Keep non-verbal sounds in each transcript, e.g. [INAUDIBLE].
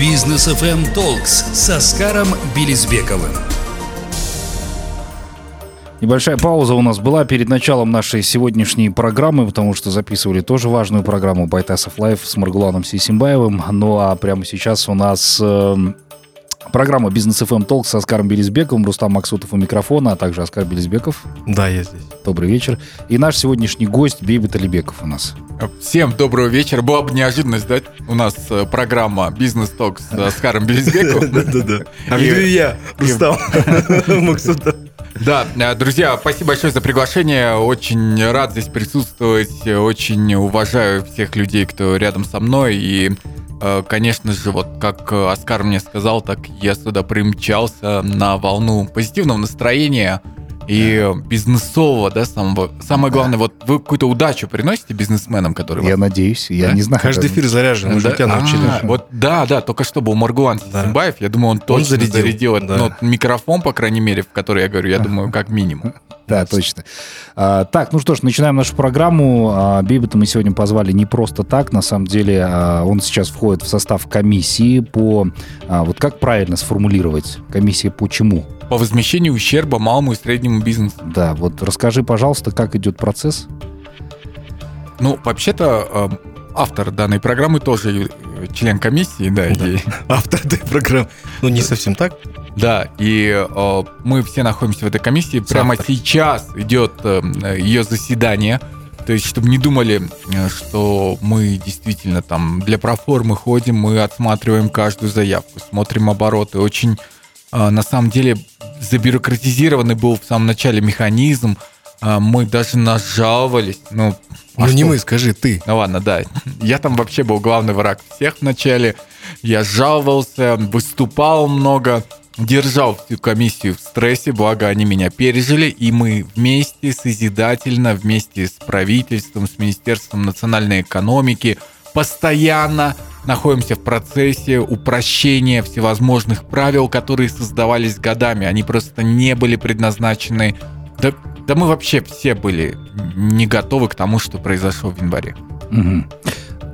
Бизнес FM Talks с Оскаром Белизбековым. Небольшая пауза у нас была перед началом нашей сегодняшней программы, потому что записывали тоже важную программу Байтасов Live с Маргуланом Сисимбаевым. Ну а прямо сейчас у нас э, программа Бизнес FM Talk с Оскаром Белизбековым, Рустам Максутов у микрофона, а также Оскар Белизбеков. Да, я здесь. Добрый вечер. И наш сегодняшний гость Бейбет Алибеков у нас. Всем доброго вечера. Была бы неожиданность, да? У нас э, программа Бизнес Ток с Оскаром Белизбековым. Да-да-да. [LAUGHS] А я, Рустам [LAUGHS] Максутов. Да, э, друзья, спасибо большое за приглашение. Очень рад здесь присутствовать. Очень уважаю всех людей, кто рядом со мной. И, конечно же, вот как Оскар мне сказал, так я сюда примчался на волну позитивного настроения и бизнесового, да, самого. Самое главное, вот вы какую-то удачу приносите бизнесменам, которые... Я надеюсь, я Да? не знаю. Каждый эфир заряжен, мы же Да? тебя научили. А, Вот да, да, только что был Маргулан Да. Симбаев, я думаю, он точно зарядил, зарядил, да. ну, микрофон, по крайней мере, в который я говорю, я думаю, как минимум. [LAUGHS] Да, точно. А, так, ну что ж, начинаем нашу программу. А, Бейбета мы сегодня позвали не просто так. На самом деле а, он сейчас входит в состав комиссии по... а, вот как правильно сформулировать? Комиссия по чему? По возмещению ущерба малому и среднему бизнесу. Да, вот расскажи, пожалуйста, как идет процесс. Ну, вообще-то, э, автор данной программы тоже член комиссии, да, и- [LAUGHS] Автор этой программы. Ну, не совсем так. Да, и э, мы все находимся в этой комиссии. Прямо Завтра. сейчас идет э, ее заседание. То есть, чтобы не думали, э, что мы действительно там для проформы ходим, мы отсматриваем каждую заявку, смотрим обороты. Очень, э, на самом деле, забюрократизированный был в самом начале механизм. Э, Мы даже нажаловались. Ну, а Ну, не что? мы, скажи, ты. Ну ладно, да. Я там вообще был главный враг всех вначале. Я жаловался, выступал много, держал всю комиссию в стрессе, благо они меня пережили, и мы вместе созидательно, вместе с правительством, с Министерством национальной экономики постоянно находимся в процессе упрощения всевозможных правил, которые создавались годами. Они просто не были предназначены... Да, да мы вообще все были не готовы к тому, что произошло в январе. Мгм.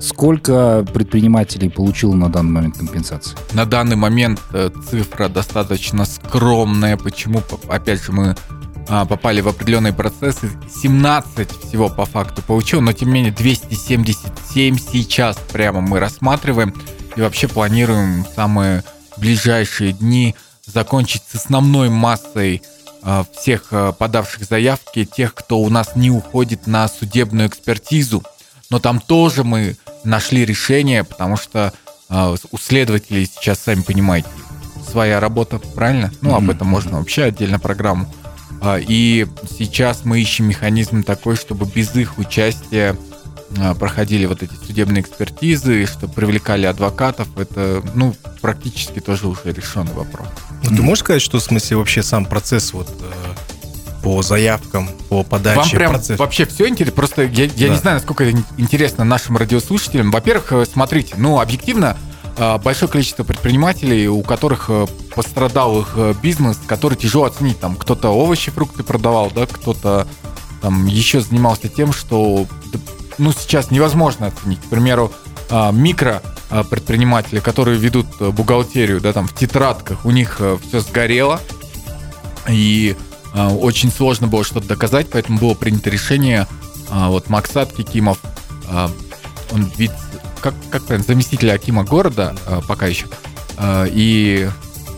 Сколько предпринимателей получило на данный момент компенсации? На данный момент э, цифра достаточно скромная. Почему? Опять же, мы попали в определенные процессы. 17 всего по факту получил, но тем не менее 277 сейчас прямо мы рассматриваем. И вообще планируем в самые ближайшие дни закончить с основной массой а, всех а, подавших заявки, тех, кто у нас не уходит на судебную экспертизу. Но там тоже мы нашли решение, потому что а, у следователей сейчас, сами понимаете, своя работа, правильно? Ну, об этом можно вообще отдельно программу. А, И сейчас мы ищем механизм такой, чтобы без их участия а, проходили вот эти судебные экспертизы, чтобы привлекали адвокатов. Это, ну, практически тоже уже решенный вопрос. Ну, ты можешь сказать, что в смысле вообще сам процесс вот э, по заявкам, по подаче Вам прям процесс? вообще все интересно? Просто я, я Да. не знаю, насколько это ин- интересно нашим радиослушателям. Во-первых, э, смотрите, ну, объективно, большое количество предпринимателей, у которых э, пострадал их э, бизнес, который тяжело оценить. Там кто-то овощи, фрукты продавал, да, кто-то там еще занимался тем, что ну, сейчас невозможно оценить. К примеру, а, микро а, предприниматели, которые ведут э, бухгалтерию, да, там в тетрадках, у них все сгорело, и а, очень сложно было что-то доказать, поэтому было принято решение, а, вот Максат Кикимов, а, он вид, как, как правильно, заместитель Акима города а, пока еще, а, и,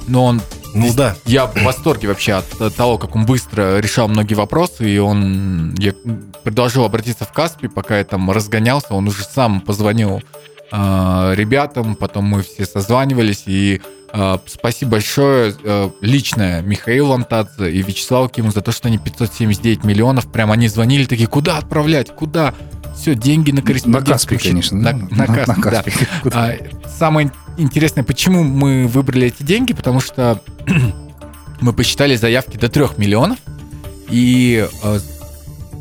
ну, он Ну да. я в восторге вообще от того, как он быстро решал многие вопросы, и он... Я предложил обратиться в Каспи, пока я там разгонялся, он уже сам позвонил э, ребятам, потом мы все созванивались, и э, спасибо большое э, личное Михаилу Лантадзе и Вячеславу Киму за то, что они 579 миллионов, прям они звонили такие, куда отправлять, куда? Все, деньги на На корреспондентском Каспи, счету». конечно. На, ну, на Каспи, да. А, самое интересное, почему мы выбрали эти деньги, потому что [CLEARS THROAT] мы посчитали заявки до 3 миллионов, и э,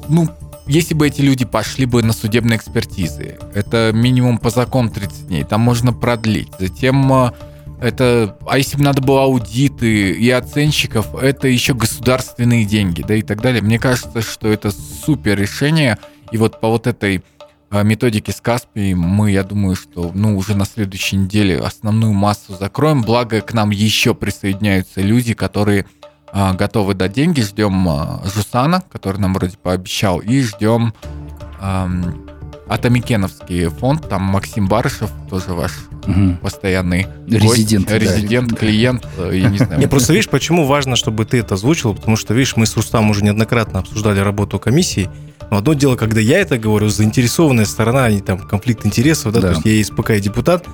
ну, если бы эти люди пошли бы на судебные экспертизы, это минимум по закону 30 дней, там можно продлить. Затем э, это, а если бы надо было аудиты и оценщиков, это еще государственные деньги, да и так далее. Мне кажется, что это супер решение, и вот по вот этой э, методики с Каспи мы, я думаю, что ну, уже на следующей неделе основную массу закроем. Благо, к нам еще присоединяются люди, которые э, готовы дать деньги. Ждем э, Жусана, который нам вроде пообещал, и ждем эм, Атамикеновский фонд, там Максим Барышев, тоже ваш Мгм. постоянный Резидент, гость, да. резидент, клиент, э, я не знаю. Не, просто видишь, почему важно, чтобы ты это озвучил, потому что, видишь, мы с Рустам уже неоднократно обсуждали работу комиссии. Но одно дело, когда я это говорю, заинтересованная сторона, они там конфликт интересов, да, Да. то есть я и СПК, и депутат,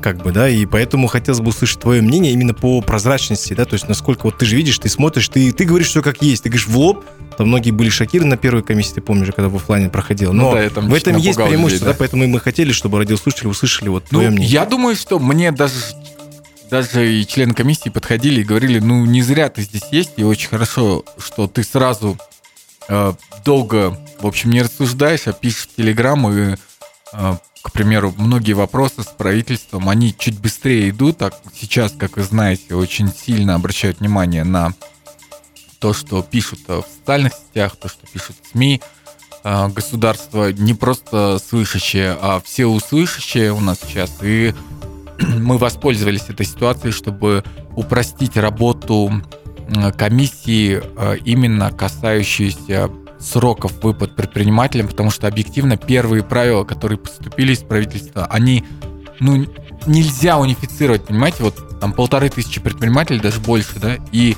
как бы, да, и поэтому хотелось бы услышать твое мнение именно по прозрачности, да, то есть насколько вот ты же видишь, ты смотришь, ты, ты говоришь все как есть, ты говоришь в лоб, там многие были шокированы на первой комиссии, ты помнишь, когда в оффлайне проходил, Ну но да, я там в этом есть преимущество, людей, да, поэтому и мы хотели, чтобы радиослушатели услышали вот Ну, твое мнение. я думаю, что мне даже даже и члены комиссии подходили и говорили, ну, не зря ты здесь есть, и очень хорошо, что ты сразу э, долго, в общем, не рассуждаешь, а пишешь в Телеграм, и, э, к примеру, многие вопросы с правительством, они чуть быстрее идут, так сейчас, как вы знаете, очень сильно обращают внимание на то, что пишут э, в социальных сетях, то, что пишут в СМИ, э, государство не просто слышащее, а все услышащее у нас сейчас. И [CLEARS THROAT] мы воспользовались этой ситуацией, чтобы упростить работу комиссии э, именно касающуюся сроков выплат предпринимателям, потому что объективно первые правила, которые поступили из правительства, они, ну, нельзя унифицировать, понимаете, вот там полторы тысячи предпринимателей, даже больше, да, и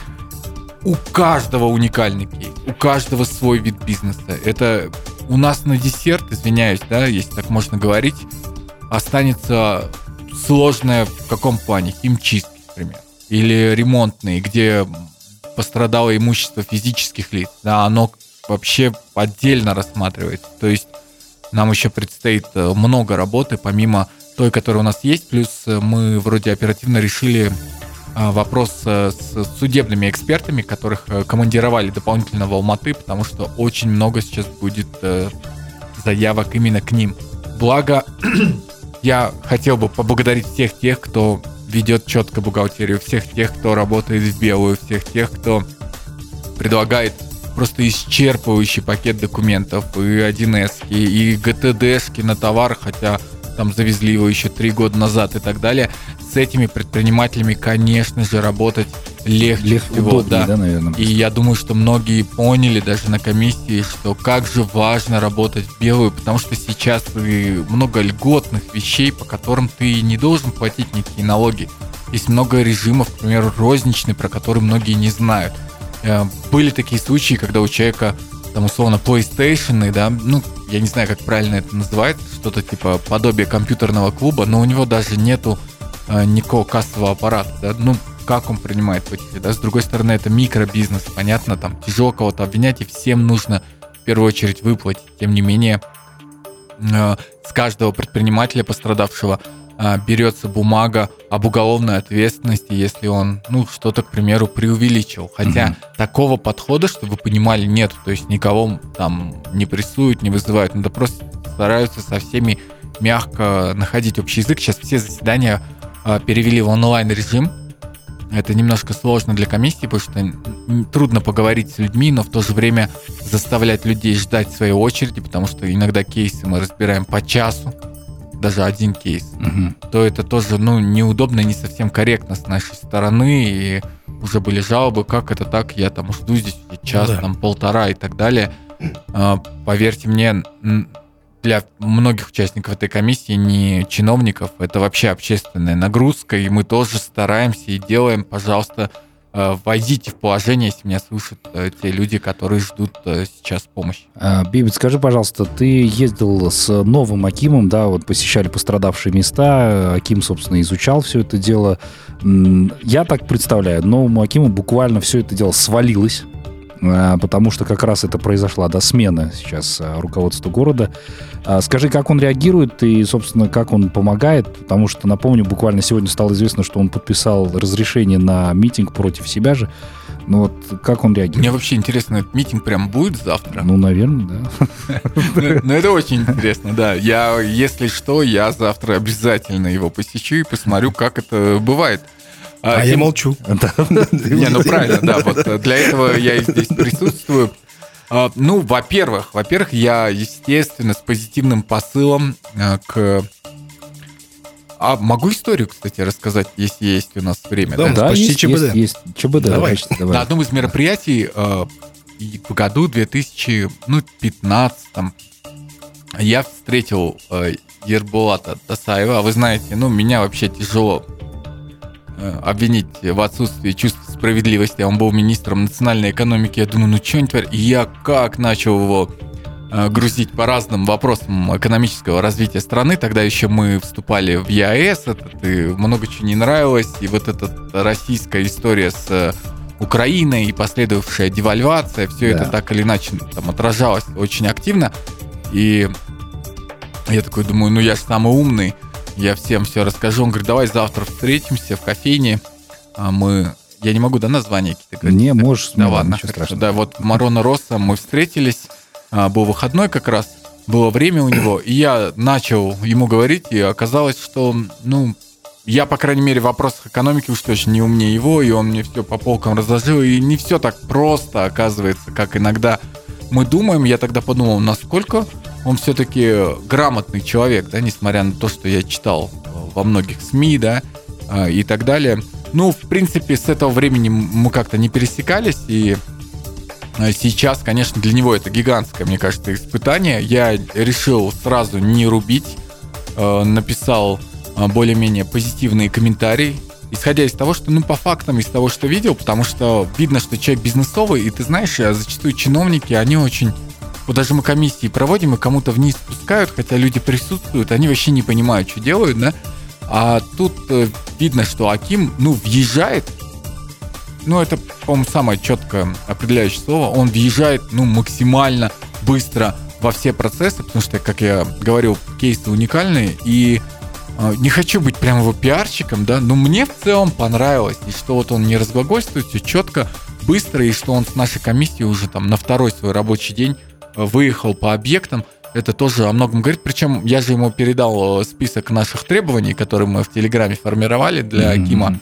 у каждого уникальный кейс, у каждого свой вид бизнеса. Это у нас на десерт, извиняюсь, да, если так можно говорить, останется сложное в каком плане? Химчистки, например. Или ремонтные, где пострадало имущество физических лиц. Да, оно вообще отдельно рассматривается. То есть нам еще предстоит э, много работы, помимо той, которая у нас есть. Плюс э, мы вроде оперативно решили э, вопрос с судебными экспертами, которых командировали дополнительно в Алматы, потому что очень много сейчас будет заявок именно к ним. Благо, [CLEARS THROAT] я хотел бы поблагодарить всех тех, кто ведет четко бухгалтерию, всех тех, кто работает в белую, всех тех, кто предлагает просто исчерпывающий пакет документов, и 1С, и ГТДшки на товар, хотя там завезли его еще три года назад и так далее. С этими предпринимателями, конечно же, работать легче Лег- всего, удобнее, да. да, наверное. И я думаю, что многие поняли даже на комиссии, что как же важно работать в белую, потому что сейчас много льготных вещей, по которым ты не должен платить никакие налоги. Есть много режимов, к примеру, розничный, про который многие не знают. Э, Были такие случаи, когда у человека там условно PlayStation, да, ну, я не знаю, как правильно это называется, что-то типа подобие компьютерного клуба, но у него даже нету э, никакого кассового аппарата, да, ну, как он принимает платежи, да, с другой стороны, это микробизнес, понятно, там, тяжело кого-то обвинять, и всем нужно в первую очередь выплатить, тем не менее, э, с каждого предпринимателя пострадавшего э, берется бумага об уголовной ответственности, если он, ну, что-то, к примеру, преувеличил. Хотя Мгм. такого подхода, чтобы вы понимали, нет. То есть никого там не прессуют, не вызывают. Надо просто стараются со всеми мягко находить общий язык. Сейчас все заседания э, перевели в онлайн-режим. Это немножко сложно для комиссии, потому что трудно поговорить с людьми, но в то же время заставлять людей ждать своей очереди, потому что иногда кейсы мы разбираем по часу, даже один кейс Мгм. то это тоже, ну, неудобно, не совсем корректно с нашей стороны, и уже были жалобы, как это так, я там жду здесь час, Ну да. там полтора и так далее. А, Поверьте мне, для многих участников этой комиссии, не чиновников, это вообще общественная нагрузка, и мы тоже стараемся и делаем, пожалуйста, э, войдите в положение, если меня слышат э, те люди, которые ждут э, сейчас помощи. А, Бибит, скажи, пожалуйста, ты ездил с новым Акимом, да, вот посещали пострадавшие места, Аким, собственно, изучал все это дело. Я так представляю, новому Акиму буквально все это дело свалилось, потому что как раз это произошла, да, смена сейчас а, руководства города. А, Скажи, как он реагирует и, собственно, как он помогает, потому что, напомню, буквально сегодня стало известно, что он подписал разрешение на митинг против себя же. Ну вот как он реагирует? Мне вообще интересно, этот митинг прям будет завтра? Ну, наверное, да. [LAUGHS] Ну, ну, это очень интересно, да. Я, если что, я завтра обязательно его посещу и посмотрю, как это бывает. А я тем- молчу. [LAUGHS] Да. Не, ну правильно, да. Вот э, для этого я и здесь присутствую. А, Ну, во-первых, во-первых, я, естественно, с позитивным посылом э, к... А могу историю, кстати, рассказать, если есть у нас время? Да, да? почти есть, ЧБД. Есть, есть ЧБД, Давай. почти, давай. На одном из мероприятий э, в году 2015 там, я встретил э, Ербулата Тасаева. А Вы знаете, ну, меня вообще тяжело обвинить в отсутствии чувства справедливости. Он был министром национальной экономики. Я думаю, ну что они творят? И я как начал его э, грузить по разным вопросам экономического развития страны. Тогда еще мы вступали в ЕАЭС, этот, и много чего не нравилось. И вот эта российская история с э, Украиной и последовавшая девальвация, все Да. это так или иначе там отражалось очень активно. И я такой думаю, ну я же самый умный, я всем все расскажу. Он говорит, давай завтра встретимся в кофейне. А мы... Я не могу, да, название какие-то говорить? Не, можешь, Да ладно, страшного. Да, вот Марона Росса мы встретились, а, был выходной как раз, было время у него, и я начал ему говорить, и оказалось, что, ну, я, по крайней мере, в вопросах экономики уж точно не умнее его, и он мне все по полкам разложил, и не все так просто, оказывается, как иногда мы думаем. Я тогда подумал, насколько он все-таки грамотный человек, да, несмотря на то, что я читал э, во многих СМИ, да, а, и так далее. Ну, в принципе, с этого времени мы как-то не пересекались, и э, сейчас, конечно, для него это гигантское, мне кажется, испытание. Я решил сразу не рубить, э, написал более-менее позитивные комментарии, исходя из того, что, ну, по фактам, из того, что видел, потому что видно, что человек бизнесовый, и ты знаешь, э, зачастую чиновники, они очень... Вот даже мы комиссии проводим, и кому-то вниз спускают, хотя люди присутствуют, они вообще не понимают, что делают, да? А тут э, видно, что Аким, ну, въезжает, ну, это, по-моему, самое четкое определяющее слово, он въезжает, ну, максимально быстро во все процессы, потому что, как я говорил, кейсы уникальные, и э, не хочу быть прям его пиарщиком, да, но мне в целом понравилось, и что вот он не разглагольствует, все четко, быстро, и что он с нашей комиссией уже там на второй свой рабочий день выехал по объектам, это тоже о многом говорит. Причем я же ему передал э, список наших требований, которые мы в Телеграме формировали для Мгм. Акима.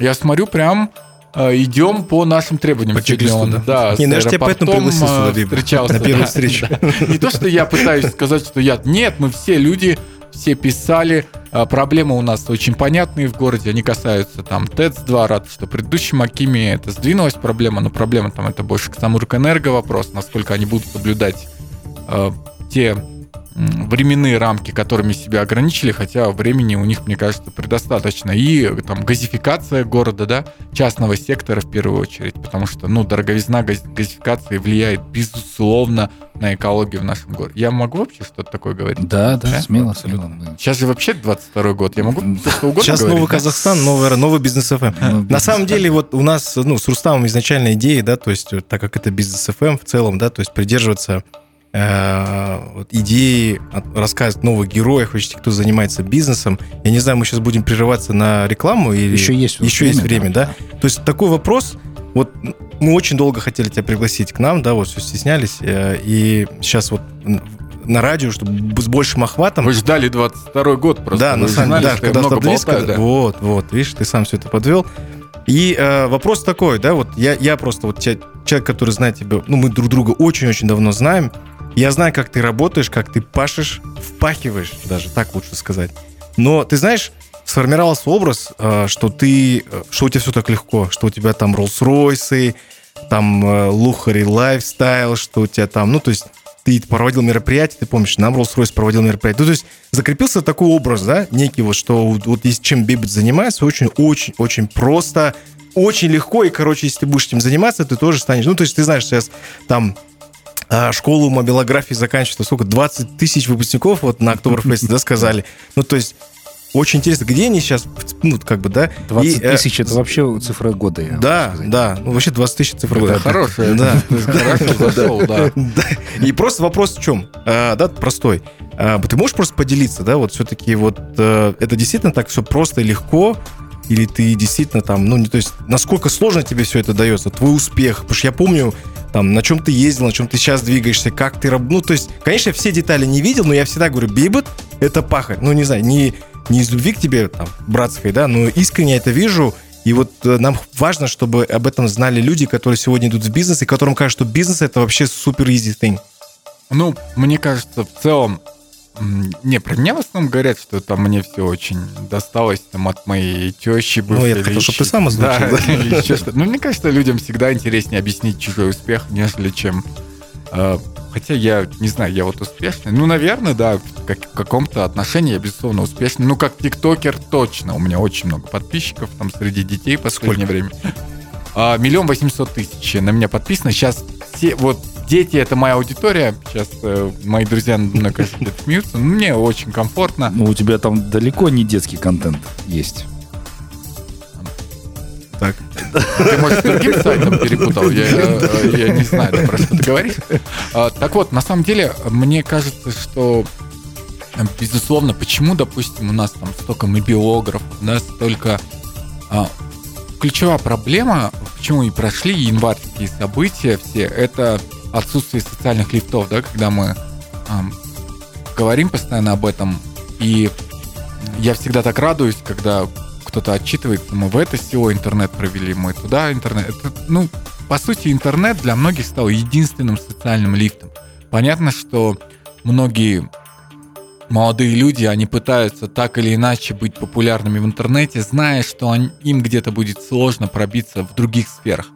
Я смотрю, прям э, идем по нашим требованиям. По чек-листу, да? да, Не, ну я тебя поэтому пригласил сюда, э, Биба, встречался. на первую [LAUGHS] да, встречу. да. Не то, что я пытаюсь сказать, что я... Нет, мы все люди, все писали. А, Проблемы у нас очень понятные в городе. Они касаются там ТЭЦ-2. Рад, что в предыдущем Акиме это сдвинулась проблема, но проблема там это больше к Самуркэнерго вопрос, насколько они будут соблюдать э, те м, временные рамки, которыми себя ограничили, хотя времени у них, мне кажется, предостаточно. И э, там газификация города, да, частного сектора в первую очередь, потому что, ну, дороговизна газ- газификации влияет, безусловно, на экологию в нашем городе. Я могу вообще что-то такое говорить? Да, да, Да? смело, Абсолютно. смело. мы- Сейчас же вообще 22 год, я могу что угодно Сейчас говорить, новый да? Казахстан, новый, новый бизнес ФМ. Ну, На самом да. деле, вот у нас, ну, с Рустамом изначально идея, да, то есть, вот так как это бизнес ФМ в целом, да, то есть придерживаться э, вот идеи, рассказывать новых героев, вообще, кто занимается бизнесом. Я не знаю, мы сейчас будем прерываться на рекламу или... Еще есть Еще есть время, да? То есть такой вопрос, вот мы очень долго хотели тебя пригласить к нам, да, вот все стеснялись, э, и сейчас вот на радио, чтобы с большим охватом... Вы ждали 22 год просто. Да, Вы на самом деле, да, когда много стал близко, болтаю, да. вот, вот, видишь, ты сам все это подвел. И э, вопрос такой, да, вот я, я просто вот те- человек, который знает тебя, ну, мы друг друга очень-очень давно знаем, я знаю, как ты работаешь, как ты пашешь, впахиваешь, даже так лучше сказать. Но ты знаешь, сформировался образ, э, что ты, э, что у тебя все так легко, что у тебя там Роллс-Ройсы, там э, Лухари лайфстайл, что у тебя там, ну, то есть ты проводил мероприятие, ты помнишь, нам Rolls-Royce проводил мероприятие. Ну, то есть закрепился такой образ, да, некий вот, что вот есть чем Бибет занимается, очень-очень-очень просто, очень легко, и, короче, если ты будешь этим заниматься, ты тоже станешь, ну, то есть ты знаешь, сейчас там школу мобилографии заканчивает, сколько, 20 тысяч выпускников вот на Октоберфесте, да, сказали. Ну, то есть очень интересно, где они сейчас, ну, как бы, да. 20 И, э, тысяч это вообще цифра года. я Да, да, ну, вообще 20 тысяч цифр. Это года. [LAUGHS] [LAUGHS] да. Да. И просто вопрос в чем? А, да, простой. А, ты можешь просто поделиться, да, вот все-таки вот э, это действительно так все просто и легко, или ты действительно там, ну, не, то есть, насколько сложно тебе все это дается, твой успех, потому что я помню, там, на чем ты ездил, на чем ты сейчас двигаешься, как ты, ну, то есть, конечно, я все детали не видел, но я всегда говорю, Бибет, это пахать, ну, не знаю, не, не из любви к тебе, там, братской, да, но искренне это вижу, И вот э, нам важно, чтобы об этом знали люди, которые сегодня идут в бизнес, и которым кажется, что бизнес это вообще супер easy thing. Ну, мне кажется, в целом, не, про меня в основном говорят, что там мне все очень досталось там от моей тещи. Ну, я хотел, чтобы ты сам озвучил. Да, еще что Ну, мне кажется, людям всегда интереснее объяснить чужой успех, нежели чем... Э, хотя я не знаю, я вот успешный. Ну, наверное, да, как, в каком-то отношении я, безусловно, успешный. Ну, как тиктокер точно. У меня очень много подписчиков там среди детей в последнее Сколько? время. А, миллион восемьсот тысяч на меня подписано. Сейчас все, вот дети это моя аудитория. Сейчас э, мои друзья, на кажется, смеются. Но мне очень комфортно. Ну, у тебя там далеко не детский контент есть. Так. Ты, может, с другим сайтом [LAUGHS] перепутал? Я, я, я не знаю, про что ты говоришь. А, так вот, на самом деле, мне кажется, что безусловно, почему, допустим, у нас там столько мобилографов, да, столько... А, ключевая проблема, почему и прошли январские события все, это отсутствие социальных лифтов, да, когда мы эм, говорим постоянно об этом, и я всегда так радуюсь, когда кто-то отчитывается, мы в это село интернет провели, мы туда интернет. Это, ну, по сути, интернет для многих стал единственным социальным лифтом. Понятно, что многие молодые люди, они пытаются так или иначе быть популярными в интернете, зная, что они, им где-то будет сложно пробиться в других сферах.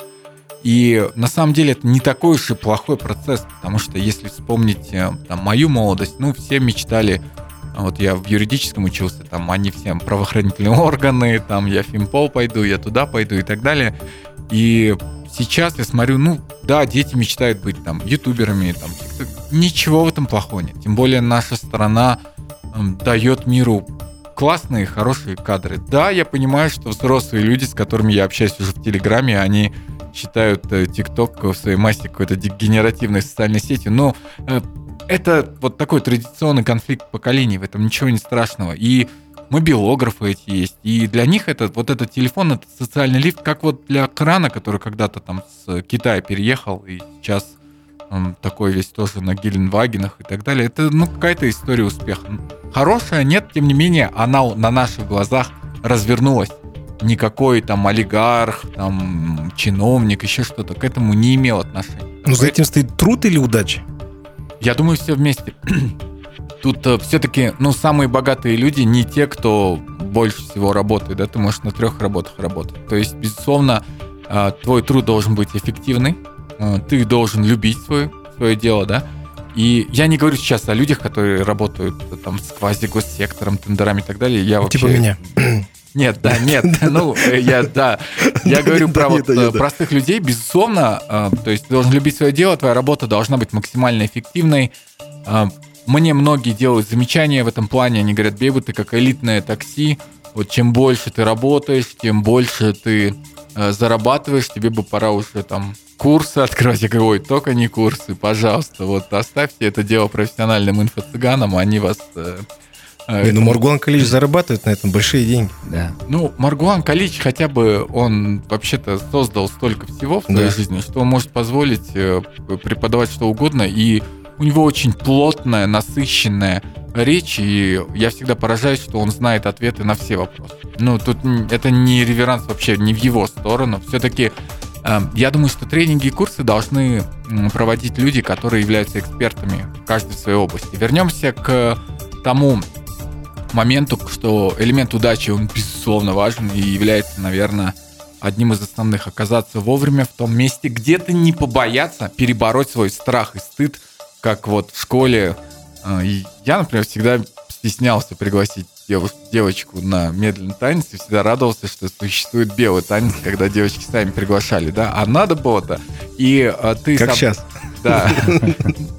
И на самом деле это не такой уж и плохой процесс, потому что если вспомнить э, там, мою молодость, ну, все мечтали, вот я в юридическом учился, там они все правоохранительные [LAUGHS] органы, там я в Фимпол пойду, я туда пойду и так далее. И сейчас я смотрю, ну, да, дети мечтают быть там ютуберами, там, ничего в этом плохого нет. Тем более наша страна э, дает миру классные, хорошие кадры. Да, я понимаю, что взрослые люди, с которыми я общаюсь уже в Телеграме, они считают э, ТикТок в своей массе какой-то дегенеративной социальной сетью, но э, это вот такой традиционный конфликт поколений, в этом ничего не страшного. И мобилографы эти есть. И для них это, вот этот телефон, это социальный лифт, как вот для крана, который когда-то там с Китая переехал, и сейчас он такой весь тоже на Геленвагенах и так далее. Это, ну, какая-то история успеха. Хорошая, нет, тем не менее, она на наших глазах развернулась никакой там олигарх, там чиновник, еще что-то к этому не имел отношения. Но за этим стоит труд или удача? Я думаю, все вместе. Тут э, все-таки, ну, самые богатые люди не те, кто больше всего работает, да, ты можешь на трех работах работать. То есть, безусловно, э, твой труд должен быть эффективный, э, ты должен любить свое, свое дело, да, и я не говорю сейчас о людях, которые работают там с квази-госсектором, тендерами и так далее. Я типа вообще... меня. [CLEARS THROAT] Нет, да, [LAUGHS] нет. Ну, я, да. [LAUGHS] Я говорю про вот простых людей. Безусловно, то есть ты должен любить свое дело, твоя работа должна быть максимально эффективной. Э, мне многие делают замечания в этом плане. Они говорят, Беба, ты как элитное такси. Вот чем больше ты работаешь, тем больше ты зарабатываешь. Тебе бы пора уже там курсы открывать. Я говорю, ой, только не курсы, пожалуйста. Вот оставьте это дело профессиональным инфо-цыганам, они вас а, Не, ну Маргулан Калич зарабатывает на этом большие деньги. Да. Ну, Маргулан Калич хотя бы, он вообще-то создал столько всего в своей да. жизни, что он может позволить э, преподавать что угодно, и у него очень плотная, насыщенная речь, и я всегда поражаюсь, что он знает ответы на все вопросы. Ну, тут это не реверанс вообще, не в его сторону. Все-таки э, я думаю, что тренинги и курсы должны проводить люди, которые являются экспертами, в своей области. Вернемся к тому, моменту, что элемент удачи, он безусловно важен и является, наверное, одним из основных. Оказаться вовремя в том месте, где ты не побояться перебороть свой страх и стыд, как вот в школе. А, я, например, всегда стеснялся пригласить дев, девочку на медленный танец и всегда радовался, что существует белый танец, когда девочки сами приглашали, да, а надо было-то. И а, ты как сам... сейчас. Да. [LAUGHS]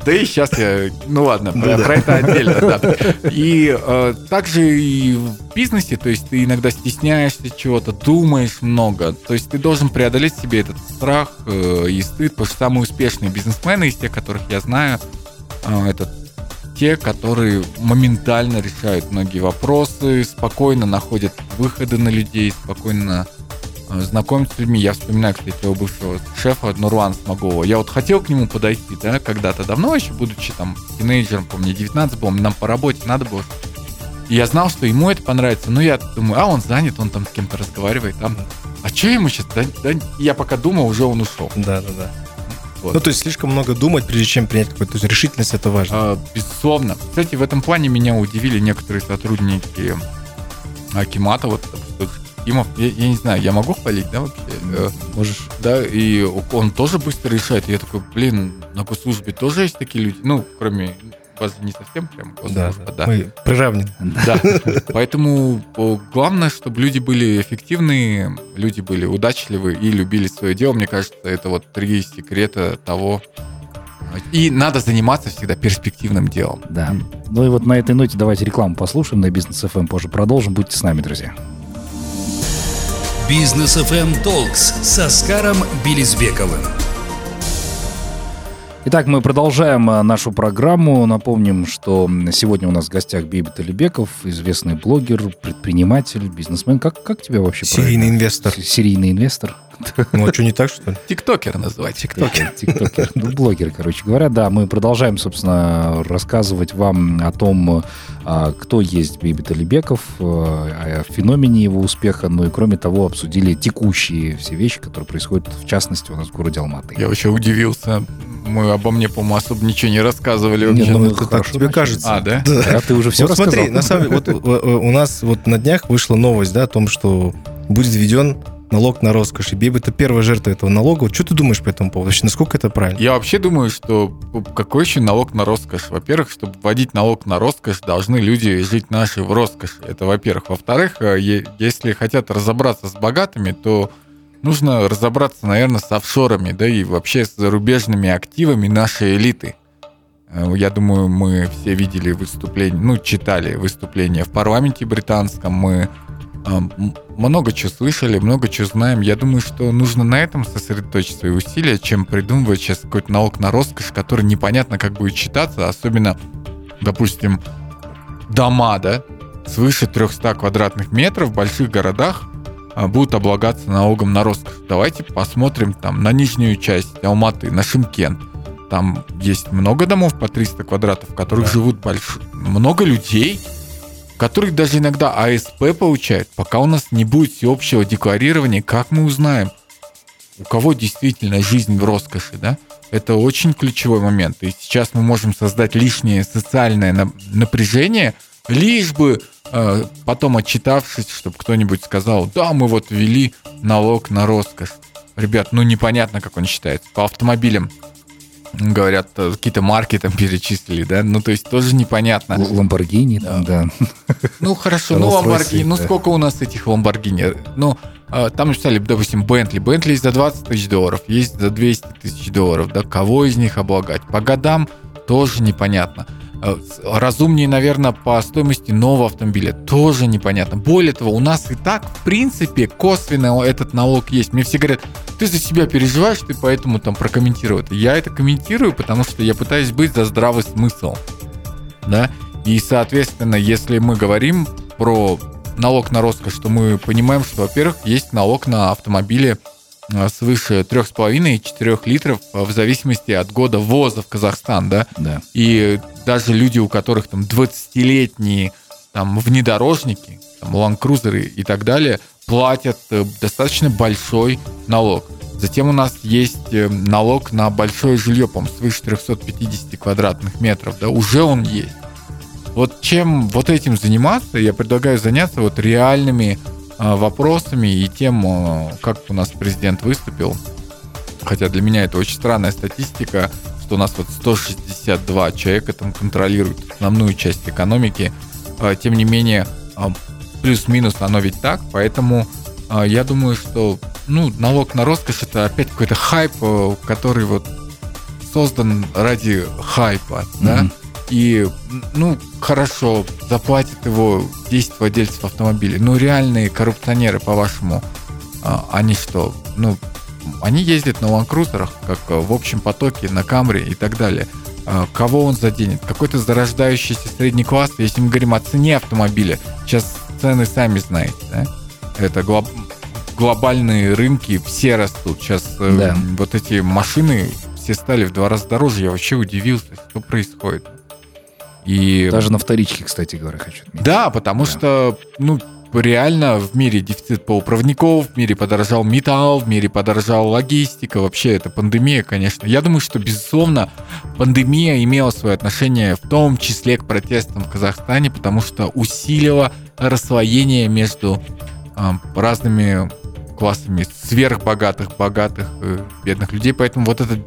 Да и сейчас я... Ну ладно, про, про это отдельно, да. И э, также и в бизнесе, то есть ты иногда стесняешься чего-то, думаешь много. То есть ты должен преодолеть себе этот страх э, и стыд, потому что самые успешные бизнесмены из тех, которых я знаю, э, это те, которые моментально решают многие вопросы, спокойно находят выходы на людей, спокойно знакомиться с людьми. Я вспоминаю, кстати, своего бывшего шефа Нуруан Смогова. Я вот хотел к нему подойти, да, когда-то давно еще, будучи там тинейджером, помню, 19 был, нам по работе надо было. И я знал, что ему это понравится, но я думаю, а он занят, он там с кем-то разговаривает, там, а что ему сейчас? Да, да, я пока думал, уже он ушел. Да, да, да. Вот. Ну, то есть слишком много думать, прежде чем принять какую-то... То есть решительность это важно. А, безусловно. Кстати, в этом плане меня удивили некоторые сотрудники Акимата, вот Кимов, я, я не знаю, я могу хвалить, да, вообще? Э, Можешь. Да, и он тоже быстро решает. Я такой, блин, на госслужбе тоже есть такие люди. Ну, кроме вас не совсем прям Да, госслужба, да. Мы приравнены. Да. Поэтому главное, чтобы люди были эффективные, люди были удачливы и любили свое дело. Мне кажется, это вот три секрета того. И надо заниматься всегда перспективным делом. Да. Ну и вот на этой ноте давайте рекламу послушаем на Бизнес ФМ позже продолжим. Будьте с нами, друзья. Бизнес FM Talks с Оскаром Белизбековым. Итак, мы продолжаем а, нашу программу. Напомним, что сегодня у нас в гостях Бейбет Алибеков, известный блогер, предприниматель, бизнесмен. Как, как тебя вообще Серийный правильно? инвестор. Серийный инвестор. [LAUGHS] Ну, а что, не так, что ли? Тиктокер называть. Тиктокер. [LAUGHS] Тиктокер. Ну, блогер, короче говоря. Да, мы продолжаем, собственно, рассказывать вам о том, а, кто есть Бейбет Алибеков, а, о феномене его успеха, ну и кроме того обсудили текущие все вещи, которые происходят, в частности, у нас в городе Алматы. Я вообще удивился. Мы обо мне, по-моему, особо ничего не рассказывали. Нет, вообще. ну, это так хорошо тебе начали. кажется. А, да? А ты уже все вот рассказал? смотри, на самом деле, вот э, э, у нас вот на днях вышла новость, да, о том, что будет введен налог на роскошь. И Бейб это первая жертва этого налога. Что ты думаешь по этому поводу? Вообще, насколько это правильно? Я вообще думаю, что какой еще налог на роскошь? Во-первых, чтобы вводить налог на роскошь, должны люди жить наши в роскоши. Это во-первых. Во-вторых, э, если хотят разобраться с богатыми, то нужно разобраться, наверное, с офшорами, да и вообще с зарубежными активами нашей элиты. Э, Я думаю, мы все видели выступление, ну, читали выступления в парламенте британском, мы много чего слышали, много чего знаем. Я думаю, что нужно на этом сосредоточить свои усилия, чем придумывать сейчас какой-то налог на роскошь, который непонятно как будет считаться, особенно, допустим, дома, да, свыше 300 квадратных метров в больших городах а, будут облагаться налогом на роскошь. Давайте посмотрим там на нижнюю часть Алматы, на Шимкент. Там есть много домов по 300 квадратов, в которых Да. живут больш... много людей, которых даже иногда АСП получают. Пока у нас не будет всеобщего декларирования, как мы узнаем, у кого действительно жизнь в роскоши, да? Это очень ключевой момент. И сейчас мы можем создать лишнее социальное на- напряжение, лишь бы э, потом отчитавшись, чтобы кто-нибудь сказал, да, мы вот ввели налог на роскошь. Ребят, ну непонятно, как он считается. По автомобилям говорят, э, какие-то марки там [LAUGHS] перечислили, да? Ну, то есть тоже непонятно. Ламборгини, там, да. Ну хорошо, ну Ламборгини, ну да. сколько у нас этих Ламборгини? Ну, а, там написали, допустим, Бентли. Бентли есть за 20 тысяч долларов, есть за 200 тысяч долларов. Да, кого из них облагать? По годам тоже непонятно. С- Разумнее, наверное, по стоимости нового автомобиля тоже непонятно. Более того, у нас и так, в принципе, косвенно этот налог есть. Мне все говорят, ты за себя переживаешь, ты поэтому там прокомментировал. Я это комментирую, потому что я пытаюсь быть за здравый смысл. Да? И, соответственно, если мы говорим про налог на роскошь, то мы понимаем, что, во-первых, есть налог на автомобили э, свыше 3,5 и 4 литров э, в зависимости от года ввоза в Казахстан, да, Да. и даже люди, у которых там 20-летние там внедорожники, там ланкрузеры и так далее, платят э, достаточно большой налог. Затем у нас есть э, налог на большое жилье, по-моему, свыше 350 квадратных метров, да, уже он есть. Вот чем вот этим заниматься, я предлагаю заняться вот реальными э, вопросами и тем, э, как у нас президент выступил. Хотя для меня это очень странная статистика, что у нас вот 162 человека там контролируют основную часть экономики. Э, Тем не менее, э, плюс-минус оно ведь так, поэтому э, я думаю, что ну, налог на роскошь это опять какой-то хайп, э, который вот создан ради хайпа, да? Мгм. И, ну, хорошо, заплатит его 10 владельцев автомобилей. Ну, реальные коррупционеры, по-вашему, а, они что? Ну, они ездят на ланкрузерах, как э, в общем потоке, на Камре и так далее. А, Кого он заденет? Какой-то зарождающийся средний класс, если мы говорим о цене автомобиля. Сейчас цены сами знаете, да? Это глоб- глобальные рынки, все растут. Сейчас э, Да. вот эти машины все стали в два раза дороже. Я вообще удивился, что происходит. И... Даже на вторичке, кстати говоря, хочу отметить. Да, потому Да. что, ну, реально в мире дефицит полупроводников, в мире подорожал металл, в мире подорожала логистика. Вообще, это пандемия, конечно. Я думаю, что, безусловно, пандемия имела свое отношение в том числе к протестам в Казахстане, потому что усилила расслоение между а, разными классами сверхбогатых, богатых, э, бедных людей. Поэтому вот этот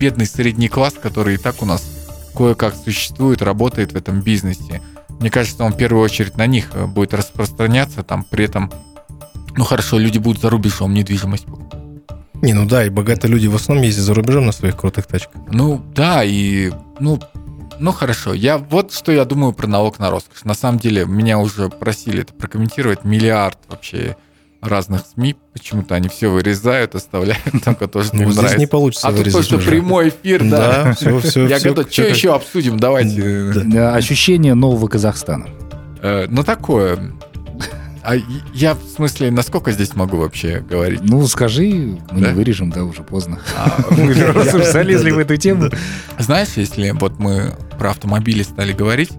бедный средний класс, который и так у нас кое-как существует, работает в этом бизнесе, мне кажется, он в первую очередь на них э, будет распространяться, там при этом, ну хорошо, люди будут за рубежом недвижимость. покупать. Не, ну да, и богатые люди в основном ездят за рубежом на своих крутых тачках. Ну да, и ну, ну хорошо. Я вот что я думаю про налог на роскошь. На самом деле меня уже просили это прокомментировать миллиард вообще разных СМИ. Почему-то они все вырезают, оставляют только то, что Ну, здесь нравится. не получится А тут просто прямой эфир, да. Да, все, все. Я готов. Что еще обсудим? Давайте. Э, Ощущение нового Казахстана. Э, Ну такое. А я в смысле, насколько здесь могу вообще говорить? Ну, скажи, мы Да? не вырежем, да, уже поздно. А, [LAUGHS] Мы же просто залезли в эту тему. Знаешь, если вот мы про автомобили стали говорить,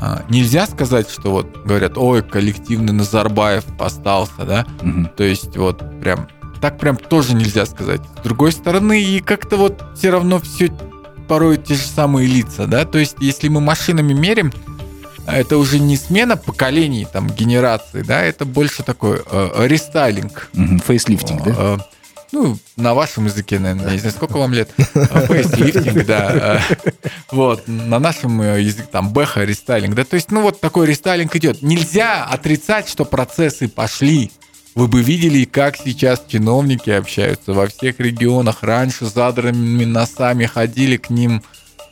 а, нельзя сказать, что вот говорят, ой, коллективный Назарбаев остался, да? Мгм. То есть вот прям так прям тоже нельзя сказать. С другой стороны, и как-то вот все равно все порой те же самые лица, да? То есть если мы машинами мерим, это уже не смена поколений, там, генерации, да, это больше такой э, рестайлинг. Фейслифтинг, да? Ну, на вашем языке, наверное, я не знаю, сколько вам лет. А, Фейслифтинг, да. э, Вот, на нашем э, языке там бэха, рестайлинг, да. То есть, ну, вот такой рестайлинг идет. Нельзя отрицать, что процессы пошли. Вы бы видели, как сейчас чиновники общаются во всех регионах. Раньше задранными носами ходили к ним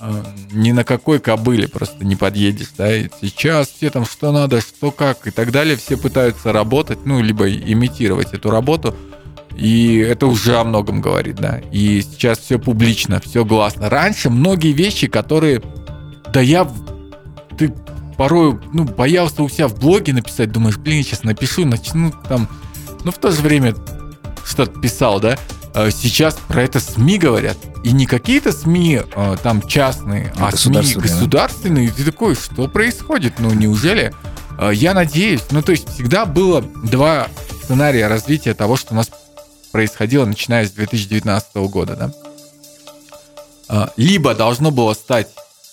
э, ни на какой кобыле просто не подъедешь, да, сейчас все там что надо, что как и так далее, все пытаются работать, ну, либо имитировать эту работу, и это уже о многом говорит, да, и сейчас все публично, все гласно. Раньше многие вещи, которые, да я, ты порой, ну, боялся у себя в блоге написать, думаешь, блин, сейчас напишу, начну там, ну, в то же время что-то писал, да, Э, сейчас про это СМИ говорят. И не какие-то СМИ э, там частные, а СМИ Государственные, да. И ты такой, что происходит? Ну, неужели? Э, Я надеюсь. Ну, то есть всегда было два сценария развития того, что у нас происходило, начиная с 2019 года, да. Э, Либо должно было стать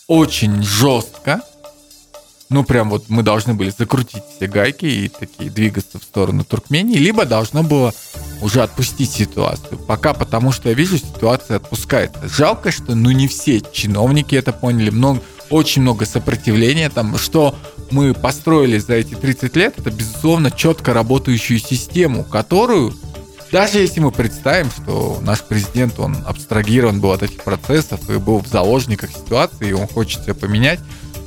очень жестко, ну, прям вот мы должны были закрутить все гайки и такие двигаться в сторону Туркмении, либо должно было уже отпустить ситуацию. Пока потому, что я вижу, ситуация отпускается. Жалко, что ну не все чиновники это поняли. Много, очень много сопротивления там, что мы построили за эти 30 лет, это, безусловно, четко работающую систему, которую даже если мы представим, что наш президент, он абстрагирован был от этих процессов и был в заложниках ситуации, и он хочет все поменять,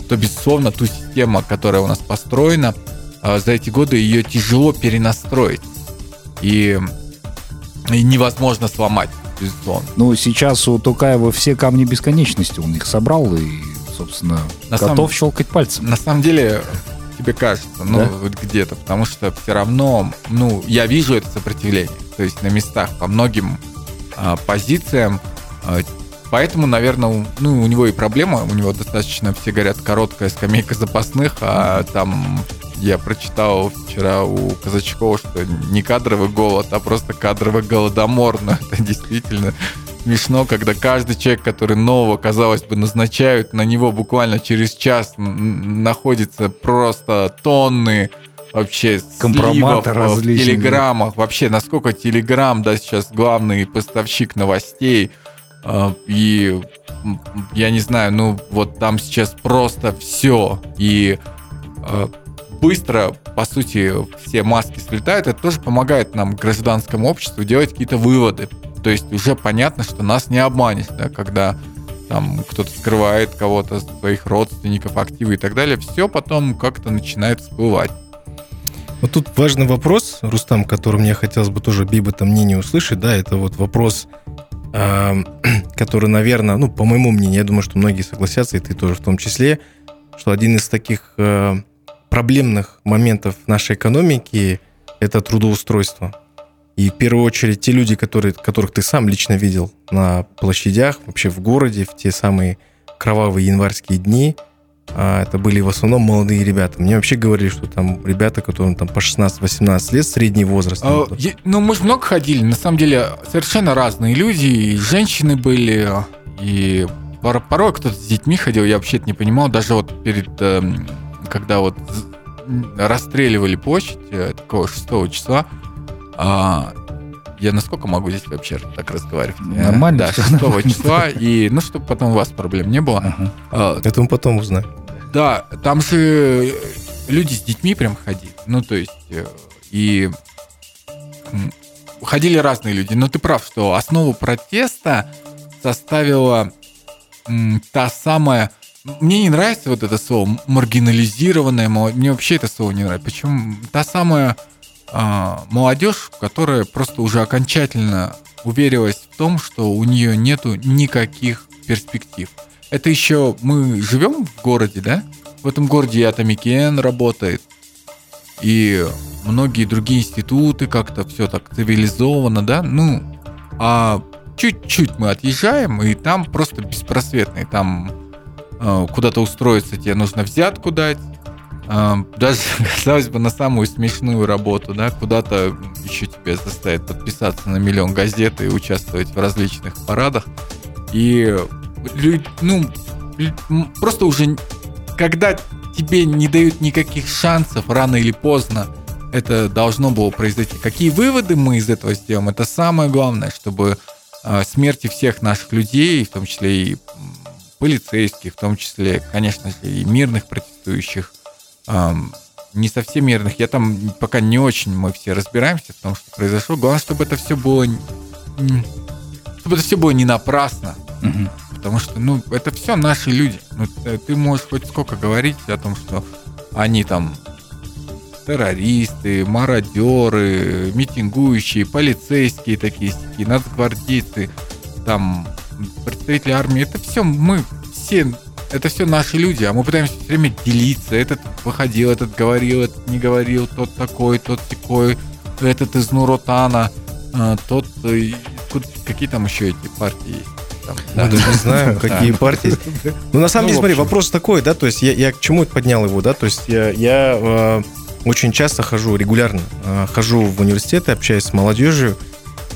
то, безусловно, ту систему, которая у нас построена, а, за эти годы ее тяжело перенастроить. И, и невозможно сломать, безусловно. Ну, сейчас у Тукаева все камни бесконечности, он их собрал и, собственно, На готов самом- щелкать пальцем. На самом деле, тебе кажется, ну, Да? вот где-то, потому что все равно, ну, я вижу это сопротивление. То есть на местах по многим а, позициям. а, поэтому, наверное, ну, у него и проблема, у него достаточно, все говорят, короткая скамейка запасных, а там я прочитал вчера у Казачкова, что не кадровый голод, а просто кадровый голодомор. Но [LAUGHS] это действительно смешно, когда каждый человек, который нового, казалось бы, назначают, на него буквально через час находится просто тонны вообще Компромата э, в телеграммах. Вообще, насколько телеграм, да, сейчас главный поставщик новостей. э, И я не знаю, ну вот там сейчас просто все. И э, быстро, по сути, все маски слетают. Это тоже помогает нам, гражданскому обществу, делать какие-то выводы. То есть уже понятно, что нас не обманешь, да, когда там кто-то скрывает кого-то, своих родственников, активы и так далее, все потом как-то начинает всплывать. Вот тут важный вопрос, Рустам, который мне хотелось бы тоже Биба там мнение услышать, да, это вот вопрос, эм, [CLEARS THROAT] который, наверное, ну, по моему мнению, я думаю, что многие согласятся, и ты тоже в том числе, что один из таких э, проблемных моментов нашей экономики – это трудоустройство. И в первую очередь те люди, которые, которых ты сам лично видел на площадях, вообще в городе, в те самые кровавые январские дни, а это были в основном молодые ребята. Мне вообще говорили, что там ребята, которым там по 16-18 лет, средний возраст. А, я- ну, мы же много ходили. На самом деле, совершенно разные люди. И женщины были, и пор- порой кто-то с детьми ходил. Я вообще это не понимал. Даже вот перед... Когда вот расстреливали площадь э, такого 6 числа, а, я насколько могу здесь вообще так разговаривать? Э, Нормально Да, всё, 6 нормально. числа. И, ну, чтобы потом у вас проблем не было. Ага. А, Это мы потом узнаем. да, там же люди с детьми прям ходили. Ну, то есть, э, и ходили разные люди. Но ты прав, что основу протеста составила та самая... Мне не нравится вот это слово маргинализированное. Мне вообще это слово не нравится. Почему? Та самая а, молодежь, которая просто уже окончательно уверилась в том, что у нее нету никаких перспектив. Это еще мы живем в городе, да? В этом городе и Атамекен работает, и многие другие институты как-то все так цивилизованно, да? Ну, а чуть-чуть мы отъезжаем, и там просто беспросветно. И там куда-то устроиться тебе нужно взятку дать, э, даже, [LAUGHS] казалось бы, на самую смешную работу, да, куда-то еще тебя заставят подписаться на миллион газет и участвовать в различных парадах. И, ну, просто уже, когда тебе не дают никаких шансов, рано или поздно, это должно было произойти. Какие выводы мы из этого сделаем, это самое главное, чтобы э, смерти всех наших людей, в том числе и полицейских, в том числе, конечно же, и мирных протестующих, не совсем мирных. Я там пока не очень мы все разбираемся в том, что произошло. Главное, чтобы это все было, чтобы это все было не напрасно, потому что, ну, это все наши люди. Ну, ты можешь хоть сколько говорить о том, что они там террористы, мародеры, митингующие, полицейские такие, нацгвардейцы, там представители армии. Это все мы, все, это все наши люди, а мы пытаемся все время делиться. Этот выходил, этот говорил, этот не говорил, тот такой, тот такой, этот из Нуротана, а, тот э, какие там еще эти партии есть. Там, Мы даже не знаем, [LAUGHS] какие партии. [LAUGHS] Ну, на самом Ну, деле, смотри, вопрос такой, да, то есть я, я к чему поднял его, да, то есть я, я э, очень часто хожу, регулярно э, хожу в университеты, общаюсь с молодежью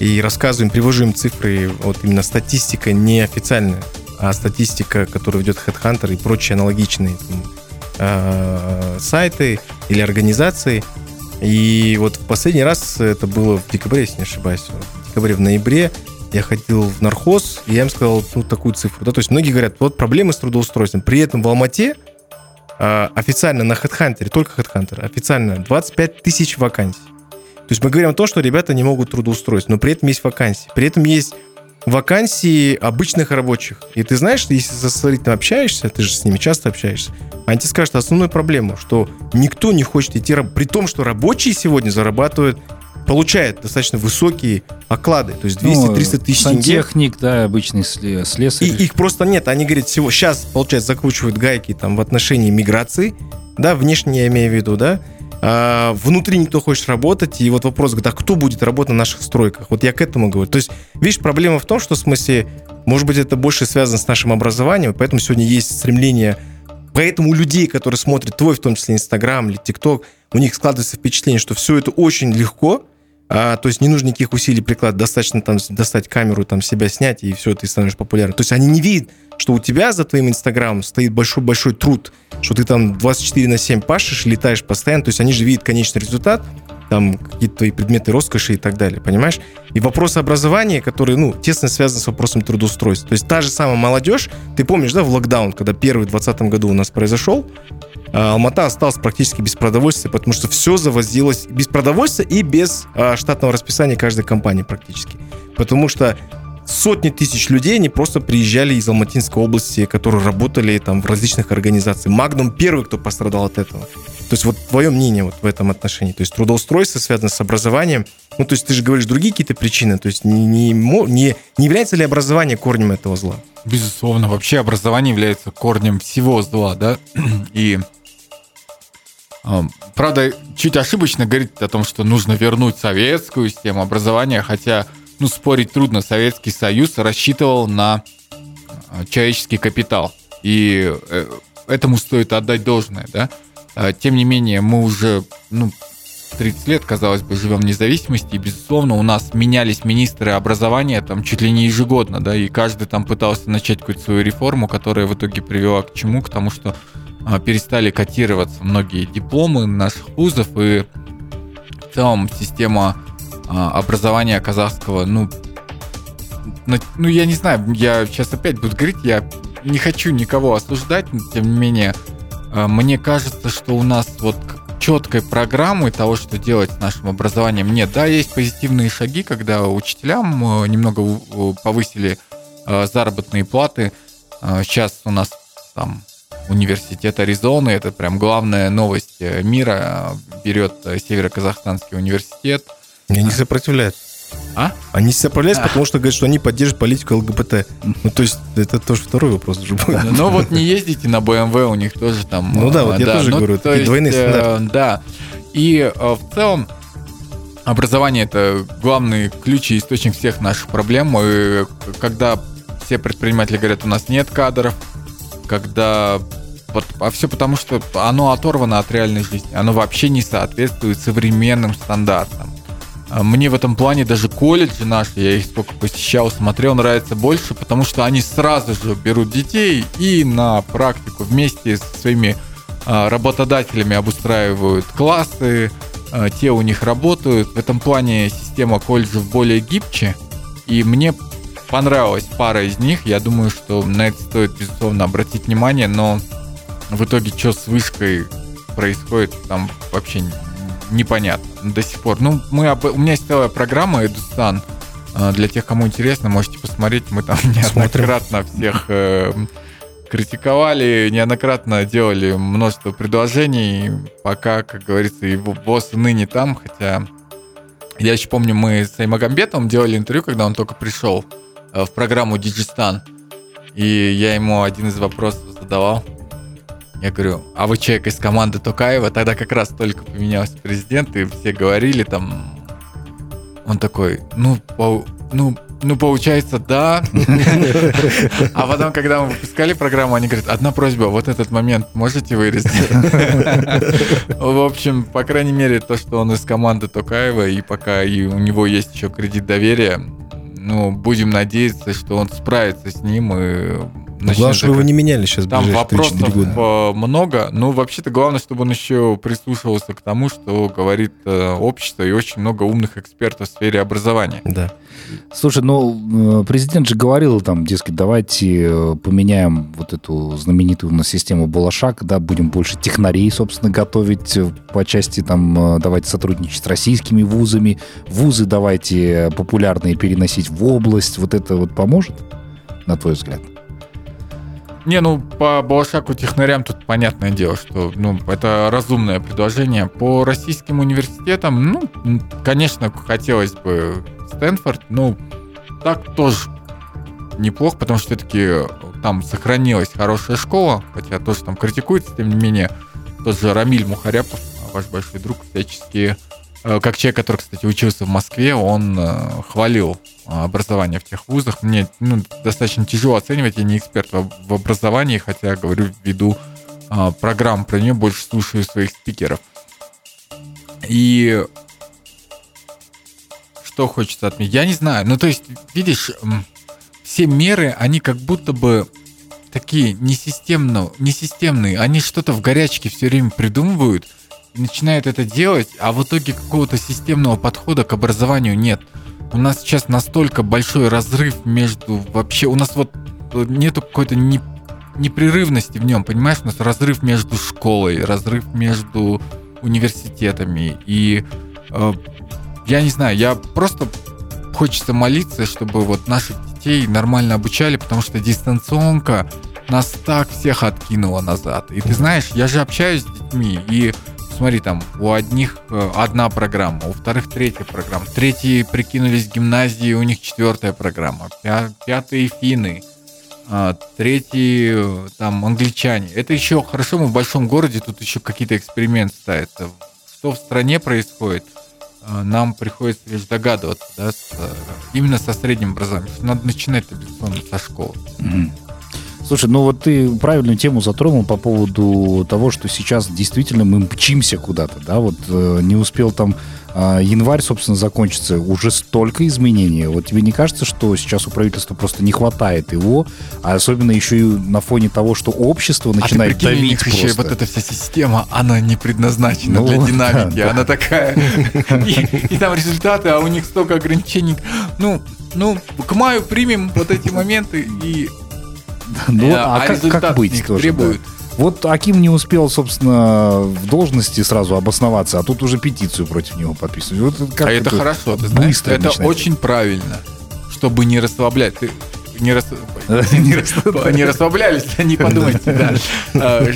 и рассказываю им, привожу им цифры, вот именно статистика неофициальная, а статистика, которую ведет HeadHunter и прочие аналогичные там, э, сайты или организации. И вот в последний раз это было в декабре, если не ошибаюсь, в декабре, в ноябре, я ходил в нархоз, и я им сказал ну, такую цифру. Да? То есть многие говорят, вот проблемы с трудоустройством. При этом в Алмате а, официально на HeadHunter, только HeadHunter, официально 25 тысяч вакансий. То есть мы говорим о том, что ребята не могут трудоустроиться, но при этом есть вакансии. При этом есть вакансии обычных рабочих. И ты знаешь, если со строителем общаешься, ты же с ними часто общаешься, они тебе скажут основную проблему, что никто не хочет идти, при том, что рабочие сегодня зарабатывают, получают достаточно высокие оклады, то есть 200-300 Ну, тысяч тенге. Сантехник, да, обычный сле- слесарь. И их просто нет. Они говорят, всего сейчас, получается, закручивают гайки там в отношении миграции, да, внешне я имею в виду, да, а внутри никто хочет работать, и вот вопрос, да, кто будет работать на наших стройках? Вот я к этому говорю. То есть, видишь, проблема в том, что, в смысле, может быть, это больше связано с нашим образованием, поэтому сегодня есть стремление Поэтому у людей, которые смотрят твой, в том числе, Инстаграм или ТикТок, у них складывается впечатление, что все это очень легко, а, то есть не нужно никаких усилий прикладывать, достаточно там достать камеру, там себя снять, и все, ты становишься популярным. То есть они не видят, что у тебя за твоим Инстаграмом стоит большой-большой труд, что ты там 24 на 7 пашешь, летаешь постоянно, то есть они же видят конечный результат, там какие-то твои предметы роскоши и так далее, понимаешь? И вопрос образования, который, ну, тесно связан с вопросом трудоустройства. То есть та же самая молодежь, ты помнишь, да, в локдаун, когда первый в 2020 году у нас произошел, а, Алмата осталась практически без продовольствия, потому что все завозилось без продовольствия и без а, штатного расписания каждой компании практически. Потому что сотни тысяч людей, они просто приезжали из Алматинской области, которые работали там в различных организациях. Магнум первый, кто пострадал от этого. То есть вот твое мнение вот в этом отношении. То есть трудоустройство связано с образованием. Ну, то есть ты же говоришь другие какие-то причины. То есть не, не, не, не является ли образование корнем этого зла? Безусловно, вообще образование является корнем всего зла, да, [CLEARS THROAT] и а, правда, чуть ошибочно говорить о том, что нужно вернуть советскую систему образования, хотя, ну, спорить трудно, Советский Союз рассчитывал на а, человеческий капитал. И э, этому стоит отдать должное, да. А, тем не менее, мы уже, ну, 30 лет, казалось бы, живем в независимости, и, безусловно, у нас менялись министры образования там чуть ли не ежегодно, да, и каждый там пытался начать какую-то свою реформу, которая в итоге привела к чему? К тому, что а, перестали котироваться многие дипломы наших вузов, и в целом система а, образования казахского, ну, ну, я не знаю, я сейчас опять буду говорить, я не хочу никого осуждать, но тем не менее, мне кажется, что у нас вот четкой программы того, что делать с нашим образованием нет. Да, есть позитивные шаги, когда учителям немного повысили заработные платы. Сейчас у нас там университет Аризоны. Это прям главная новость э, мира. Берет э, Северо-Казахстанский университет. Они не сопротивляются. А? Они сопротивляются, а. потому что говорят, что они поддерживают политику ЛГБТ. Ну, то есть, это тоже второй вопрос уже будет. Ну, вот не ездите на BMW, у них тоже там... Ну да, вот я тоже ну, говорю, такие двойные э, стандарты. Да. И в целом, образование — это главный ключ и источник всех наших проблем. И когда все предприниматели говорят, у нас нет кадров, когда а все потому, что оно оторвано от реальной жизни. Оно вообще не соответствует современным стандартам. А мне в этом плане даже колледжи наши, я их сколько посещал, смотрел, нравится больше, потому что они сразу же берут детей и на практику вместе со своими а, работодателями обустраивают классы, а, те у них работают. В этом плане система колледжев более гибче, и мне понравилась пара из них. Я думаю, что на это стоит, безусловно, обратить внимание, но в итоге, что с вышкой происходит, там вообще непонятно до сих пор. Ну, мы об... у меня есть целая программа Эдустан. А, для тех, кому интересно, можете посмотреть. Мы там [LAUGHS] неоднократно всех э, критиковали, неоднократно делали множество предложений, пока, как говорится, его босс ныне там, хотя я еще помню, мы с Аймагамбетом делали интервью, когда он только пришел э, в программу Диджистан. И я ему один из вопросов задавал. Я говорю, а вы человек из команды Токаева? Тогда как раз только поменялся президент, и все говорили там... Он такой, ну, по, ну, ну, получается, да. А потом, когда мы выпускали программу, они говорят, одна просьба, вот этот момент можете вырезать? В общем, по крайней мере, то, что он из команды Токаева, и пока и у него есть еще кредит доверия, ну, будем надеяться, что он справится с ним и ну, главное, чтобы его не меняли сейчас Там вопросов года. Э, много. Ну, вообще-то главное, чтобы он еще прислушивался к тому, что говорит э, общество и очень много умных экспертов в сфере образования. Да. Слушай, ну, э, президент же говорил там, дескать, давайте поменяем вот эту знаменитую у нас систему Балашак, да, будем больше технарей, собственно, готовить по части там, давайте сотрудничать с российскими вузами, вузы давайте популярные переносить в область. Вот это вот поможет, на твой взгляд? Не, ну, по Балашаку технарям тут понятное дело, что ну, это разумное предложение. По российским университетам, ну, конечно, хотелось бы Стэнфорд, ну, так тоже неплохо, потому что все-таки там сохранилась хорошая школа, хотя тоже там критикуется, тем не менее, тот же Рамиль Мухаряпов, ваш большой друг, всячески Э, как человек, который, кстати, учился в Москве, он э, хвалил образование в тех вузах. Мне ну, достаточно тяжело оценивать, я не эксперт в, образовании, хотя, говорю, ввиду э, программ про нее больше слушаю своих спикеров. И что хочется отметить? Я не знаю. Ну, то есть, видишь, все меры, они как будто бы такие несистемно, несистемные. Они что-то в горячке все время придумывают – начинают это делать, а в итоге какого-то системного подхода к образованию нет. У нас сейчас настолько большой разрыв между вообще... У нас вот э, нету какой-то не, непрерывности в нем, понимаешь? У нас разрыв между школой, разрыв между университетами. И э, я не знаю, я просто хочется молиться, чтобы вот наших детей нормально обучали, потому что дистанционка нас так всех откинула назад. И ты знаешь, я же общаюсь с детьми, и смотри, там у одних э, одна программа, у вторых третья программа, третьи прикинулись гимназии, у них четвертая программа, пятые финны, а, третьи э, там англичане. Это еще хорошо, мы в большом городе, тут еще какие-то эксперименты ставятся. Что в стране происходит, э, нам приходится лишь догадываться, да, с, именно со средним образованием. Надо начинать, безусловно, со школы. Mm-hmm. Слушай, ну вот ты правильную тему затронул по поводу того, что сейчас действительно мы мчимся куда-то, да, вот э, не успел там э, январь, собственно, закончиться, уже столько изменений. Вот тебе не кажется, что сейчас у правительства просто не хватает его, а особенно еще и на фоне того, что общество начинает а ты прикинь, давить еще просто. вот эта вся система, она не предназначена Ну, для да, динамики, да. она такая, и, и там результаты, а у них столько ограничений. Ну, ну, к маю примем вот эти моменты и [LAUGHS] Ну, э, а, как, как быть тоже? требует. да. Вот Аким не успел, собственно, в должности сразу обосноваться, а тут уже петицию против него подписывают. Вот как а это хорошо, ты знаешь, это начинает. очень правильно, чтобы не расслаблять. Ты не, рас- [LAUGHS] не расслаблялись, не подумайте, да. [LAUGHS] А,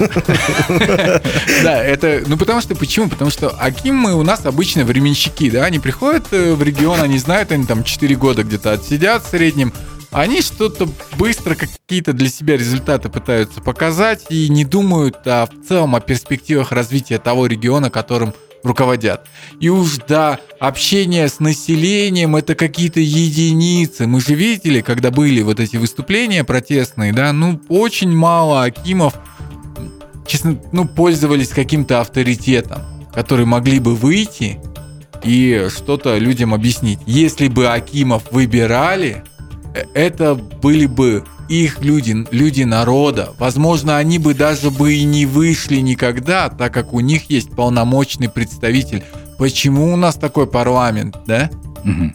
Да, это, ну потому что, почему? Потому что Акимы у нас обычно временщики, да, они приходят э, в регион, они знают, они там 4 года где-то отсидят в среднем, они что-то быстро, какие-то для себя результаты пытаются показать и не думают а, в целом о перспективах развития того региона, которым руководят. И уж да, общение с населением это какие-то единицы. Мы же видели, когда были вот эти выступления протестные, да, ну очень мало Акимов, честно, ну пользовались каким-то авторитетом, которые могли бы выйти и что-то людям объяснить. Если бы Акимов выбирали, это были бы их люди, люди народа. Возможно, они бы даже бы и не вышли никогда, так как у них есть полномочный представитель. Почему у нас такой парламент, да? Мгм.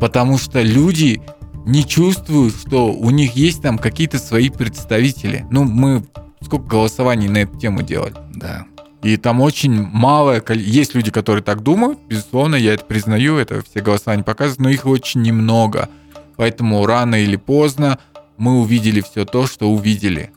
Потому что люди не чувствуют, что у них есть там какие-то свои представители. Ну, мы сколько голосований на эту тему делали. Да. И там очень малое количество... Есть люди, которые так думают, безусловно, я это признаю, это все голосования показывают, но их очень немного. Поэтому рано или поздно мы увидели все то, что увидели.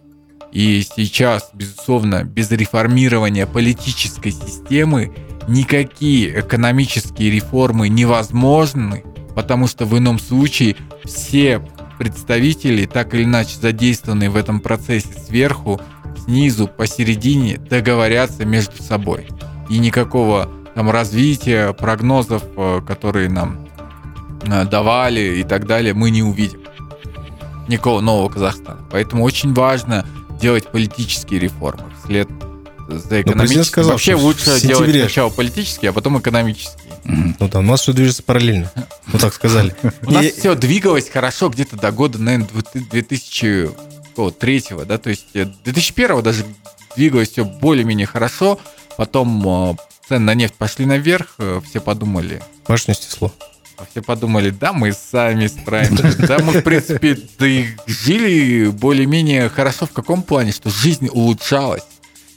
И сейчас, безусловно, без реформирования политической системы никакие экономические реформы невозможны, потому что в ином случае все представители, так или иначе задействованные в этом процессе сверху, снизу, посередине, договорятся между собой. И никакого там развития, прогнозов, э, которые нам давали и так далее, мы не увидим. Никакого нового Казахстана. Поэтому очень важно делать политические реформы вслед за экономическими. президент сказал, Вообще лучше делать сначала политические, а потом экономические. Ну да, у нас все движется параллельно. Ну так сказали. [LAUGHS] У нас все двигалось хорошо где-то до года, наверное, 2003, да, то есть э, 2001 даже двигалось все более-менее хорошо, потом э, цены на нефть пошли наверх, э, все подумали, Башню снесло. все подумали, да, мы сами справимся, да, мы, в принципе, жили более-менее хорошо в каком плане, что жизнь улучшалась.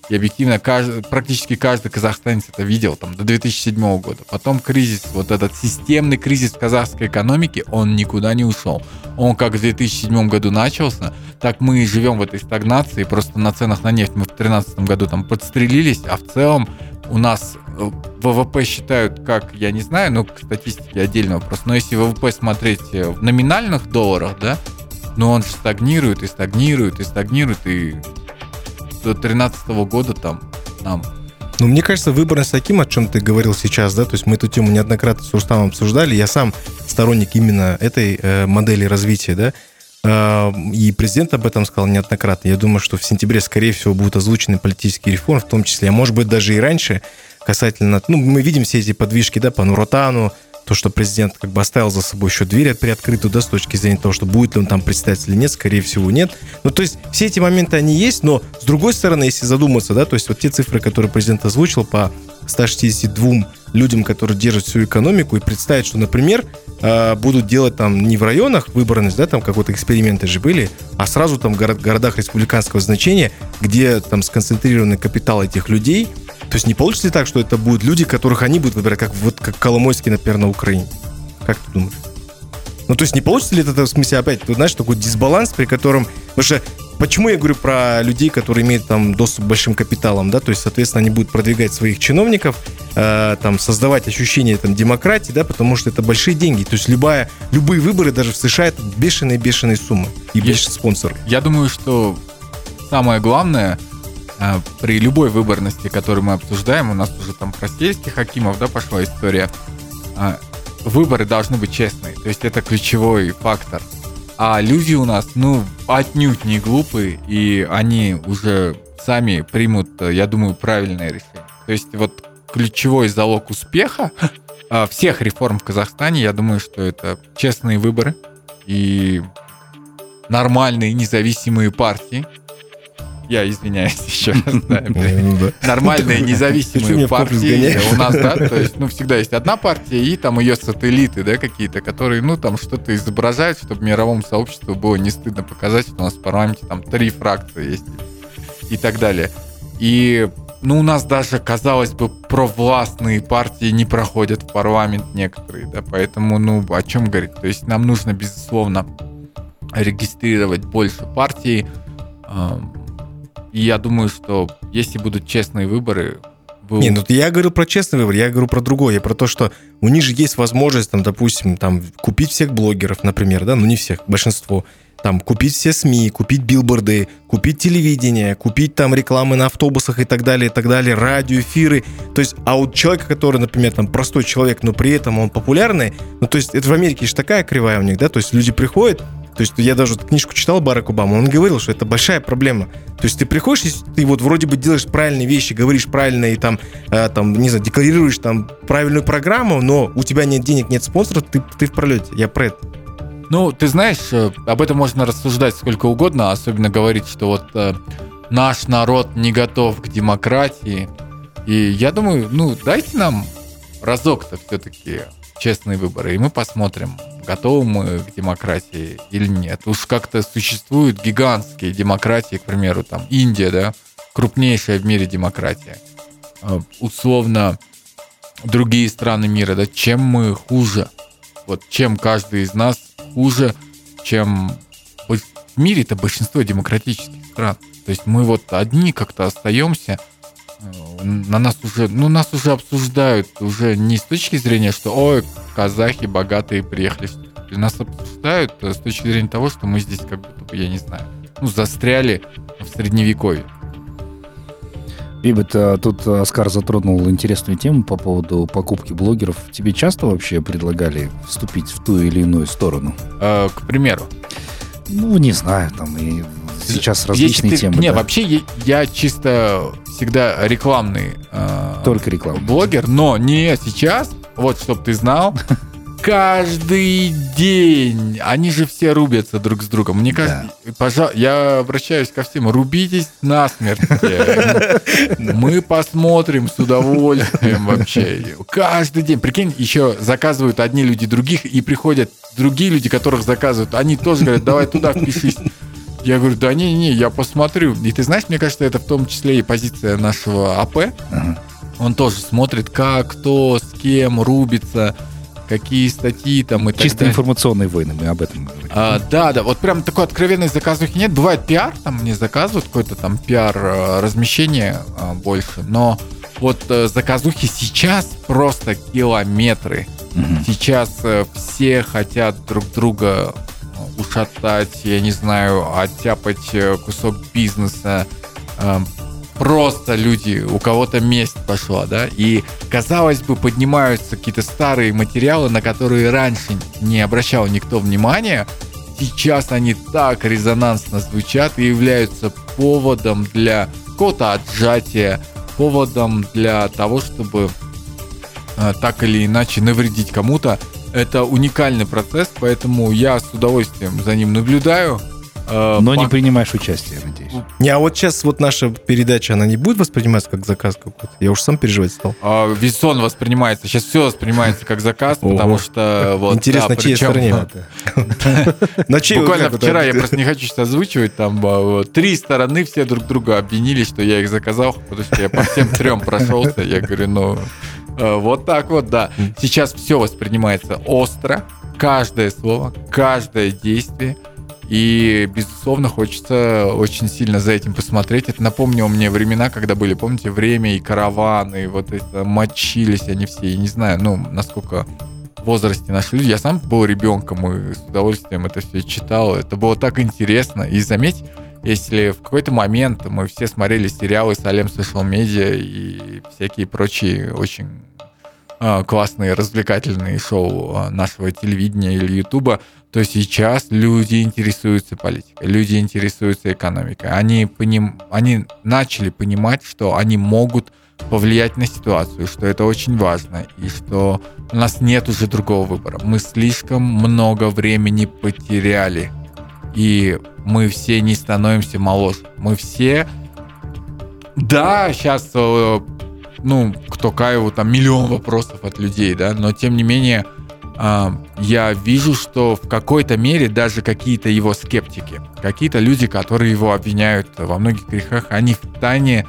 И объективно каждый, практически каждый казахстанец это видел там, до 2007 года. Потом кризис, вот этот системный кризис казахской экономики, он никуда не ушел. Он как в 2007 году начался, так мы и живем в этой стагнации. Просто на ценах на нефть мы в 2013 году там подстрелились, а в целом у нас э, ВВП считают как, я не знаю, ну, к статистике отдельно вопрос, но если ВВП смотреть э, в номинальных долларах, да, ну он стагнирует и стагнирует и стагнирует, и 2013 года там нам Ну, мне кажется, выборность таким, о чем ты говорил сейчас, да, то есть мы эту тему неоднократно с Рустамом обсуждали, я сам сторонник именно этой э, модели развития, да, Э, и президент об этом сказал неоднократно. Я думаю, что в сентябре, скорее всего, будут озвучены политические реформы, в том числе, а может быть, даже и раньше, касательно, ну, мы видим все эти подвижки, да, по Нуротану, то, что президент как бы оставил за собой еще дверь приоткрытую, да, с точки зрения того, что будет ли он там председатель или нет, скорее всего, нет. Ну, то есть все эти моменты, они есть, но с другой стороны, если задуматься, да, то есть вот те цифры, которые президент озвучил по 162 людям, которые держат всю экономику, и представить, что, например, э, будут делать там не в районах выборность, да, там какой-то эксперименты же были, а сразу там в город- городах республиканского значения, где там сконцентрированный капитал этих людей, то есть не получится ли так, что это будут люди, которых они будут выбирать, как вот как Коломойский, например, на Украине? Как ты думаешь? Ну, то есть не получится ли это, в смысле, опять, ты знаешь, такой дисбаланс, при котором... Потому что почему я говорю про людей, которые имеют там доступ к большим капиталам, да, то есть, соответственно, они будут продвигать своих чиновников, э, там, создавать ощущение там демократии, да, потому что это большие деньги. То есть любая, любые выборы даже в США это бешеные-бешеные суммы. И бешеные спонсоры. Я думаю, что самое главное при любой выборности, которую мы обсуждаем, у нас уже там про сельских хакимов, да, пошла история, а, выборы должны быть честные. То есть это ключевой фактор. А люди у нас, ну, отнюдь не глупые, и они уже сами примут, я думаю, правильное решение. То есть вот ключевой залог успеха а, всех реформ в Казахстане, я думаю, что это честные выборы и нормальные независимые партии. Я извиняюсь [LAUGHS] еще раз. да. Ну. Нормальные независимые партии у нас, да, то есть, ну, всегда есть одна партия и там ее сателлиты, да, какие-то, которые, ну, там что-то изображают, чтобы мировому сообществу было не стыдно показать, что у нас в парламенте там три фракции есть и так далее. И, ну, у нас даже, казалось бы, провластные партии не проходят в парламент некоторые, да, поэтому, ну, о чем говорить? То есть нам нужно, безусловно, регистрировать больше партий, Ам, и я думаю, что если будут честные выборы, вы Не, ну я говорю про честный выбор, я говорю про другое, я про то, что у них же есть возможность, там, допустим, там, купить всех блогеров, например, да, ну не всех, большинство, там, купить все СМИ, купить билборды, купить телевидение, купить там рекламы на автобусах и так далее, и так далее, радиоэфиры, то есть, а у человека, который, например, там, простой человек, но при этом он популярный, ну, то есть, это в Америке же такая кривая у них, да, то есть, люди приходят, то есть я даже вот книжку читал Барак Обама, он говорил, что это большая проблема. То есть ты приходишь, ты вот вроде бы делаешь правильные вещи, говоришь правильно и там, э, там не знаю, декларируешь там правильную программу, но у тебя нет денег, нет спонсоров, ты, ты в пролете. Я про это. Ну, ты знаешь, э, об этом можно рассуждать сколько угодно, особенно говорить, что вот э, наш народ не готов к демократии. И я думаю, ну, дайте нам разок-то все-таки честные выборы, и мы посмотрим, готовы мы к демократии или нет. Уж как-то существуют гигантские демократии, к примеру, там Индия, да, крупнейшая в мире демократия. Э, Условно, другие страны мира, да, чем мы хуже? Вот чем каждый из нас хуже, чем в мире-то большинство демократических стран. То есть мы вот одни как-то остаемся, на нас уже, ну, нас уже обсуждают уже не с точки зрения, что, ой, казахи богатые приехали. Нас обсуждают э, с точки зрения того, что мы здесь как будто бы, я не знаю, ну, застряли в средневековье. Бибет, тут Оскар затронул интересную тему по поводу покупки блогеров. Тебе часто вообще предлагали вступить в ту или иную сторону? Э, к примеру, Ну, не знаю, там и сейчас Если различные ты- темы. Не, да. вообще я, я чисто всегда рекламный э, Только реклама. блогер, но не сейчас, вот чтоб ты знал, [LAUGHS] каждый день они же все рубятся друг с другом. Мне кажется, пожалуй, я обращаюсь ко всем, рубитесь насмерть. [LAUGHS] Мы посмотрим с удовольствием вообще. Каждый день. Прикинь, еще заказывают одни люди других, и приходят другие люди, которых заказывают. Они тоже говорят, давай туда впишись. Я говорю, да не-не, я посмотрю. И ты знаешь, мне кажется, это в том числе и позиция нашего АП. Ага. Он тоже смотрит, как, кто, с кем рубится, какие статьи там и так Чисто далее. информационные войны, мы об этом говорим. А, да, да, вот прям такой откровенной заказухи нет. Бывает пиар, там мне заказывают какое-то там пиар э, размещение а, больше, но вот э, заказухи сейчас просто километры. Мгм. Сейчас все хотят друг друга ушатать, я не знаю, оттяпать э, кусок бизнеса. Э, Просто люди, у кого-то месть пошла, да, и, казалось бы, поднимаются какие-то старые материалы, на которые раньше не обращал никто внимания, сейчас они так резонансно звучат и являются поводом для какого-то отжатия, поводом для того, чтобы э, так или иначе навредить кому-то. Это уникальный процесс, поэтому я с удовольствием за ним наблюдаю. Э, Но не пок- принимаешь участие, надеюсь. Не, а вот сейчас вот наша передача, она не будет восприниматься как заказ какой-то? Я уж сам переживать стал. А, Весон воспринимается. Сейчас все воспринимается как заказ, потому что вот. Интересно, да, чьей причем, стороне? [LAUGHS] Буквально вчера, я просто не хочу сейчас озвучивать, там а, три стороны все друг друга обвинили, что я их заказал, потому что я по всем трем прошелся. Я говорю, ну, вот так вот, да. Сейчас все воспринимается остро, каждое слово, каждое действие. И, безусловно, хочется очень сильно за этим посмотреть. Это напомнило мне времена, когда были, помните, время и караваны, вот это мочились они все. Я не знаю, ну, насколько возрасте наши люди. Я сам был ребенком и с удовольствием это все читал. Это было так интересно. И заметь, если в какой-то момент мы все смотрели сериалы Салем Social Media и всякие прочие очень классные развлекательные шоу а, нашего телевидения или Ютуба, то сейчас люди интересуются политикой, люди интересуются экономикой. Они, поним... они начали понимать, что они могут повлиять на ситуацию, что это очень важно, и что у нас нет уже другого выбора. Мы слишком много времени потеряли, и мы все не становимся моложе. Мы все... Да, сейчас, э, ну, к Токаеву там миллион вопросов от людей, да, но тем не менее а, я вижу, что в какой-то мере даже какие-то его скептики, какие-то люди, которые его обвиняют во многих грехах, они в тайне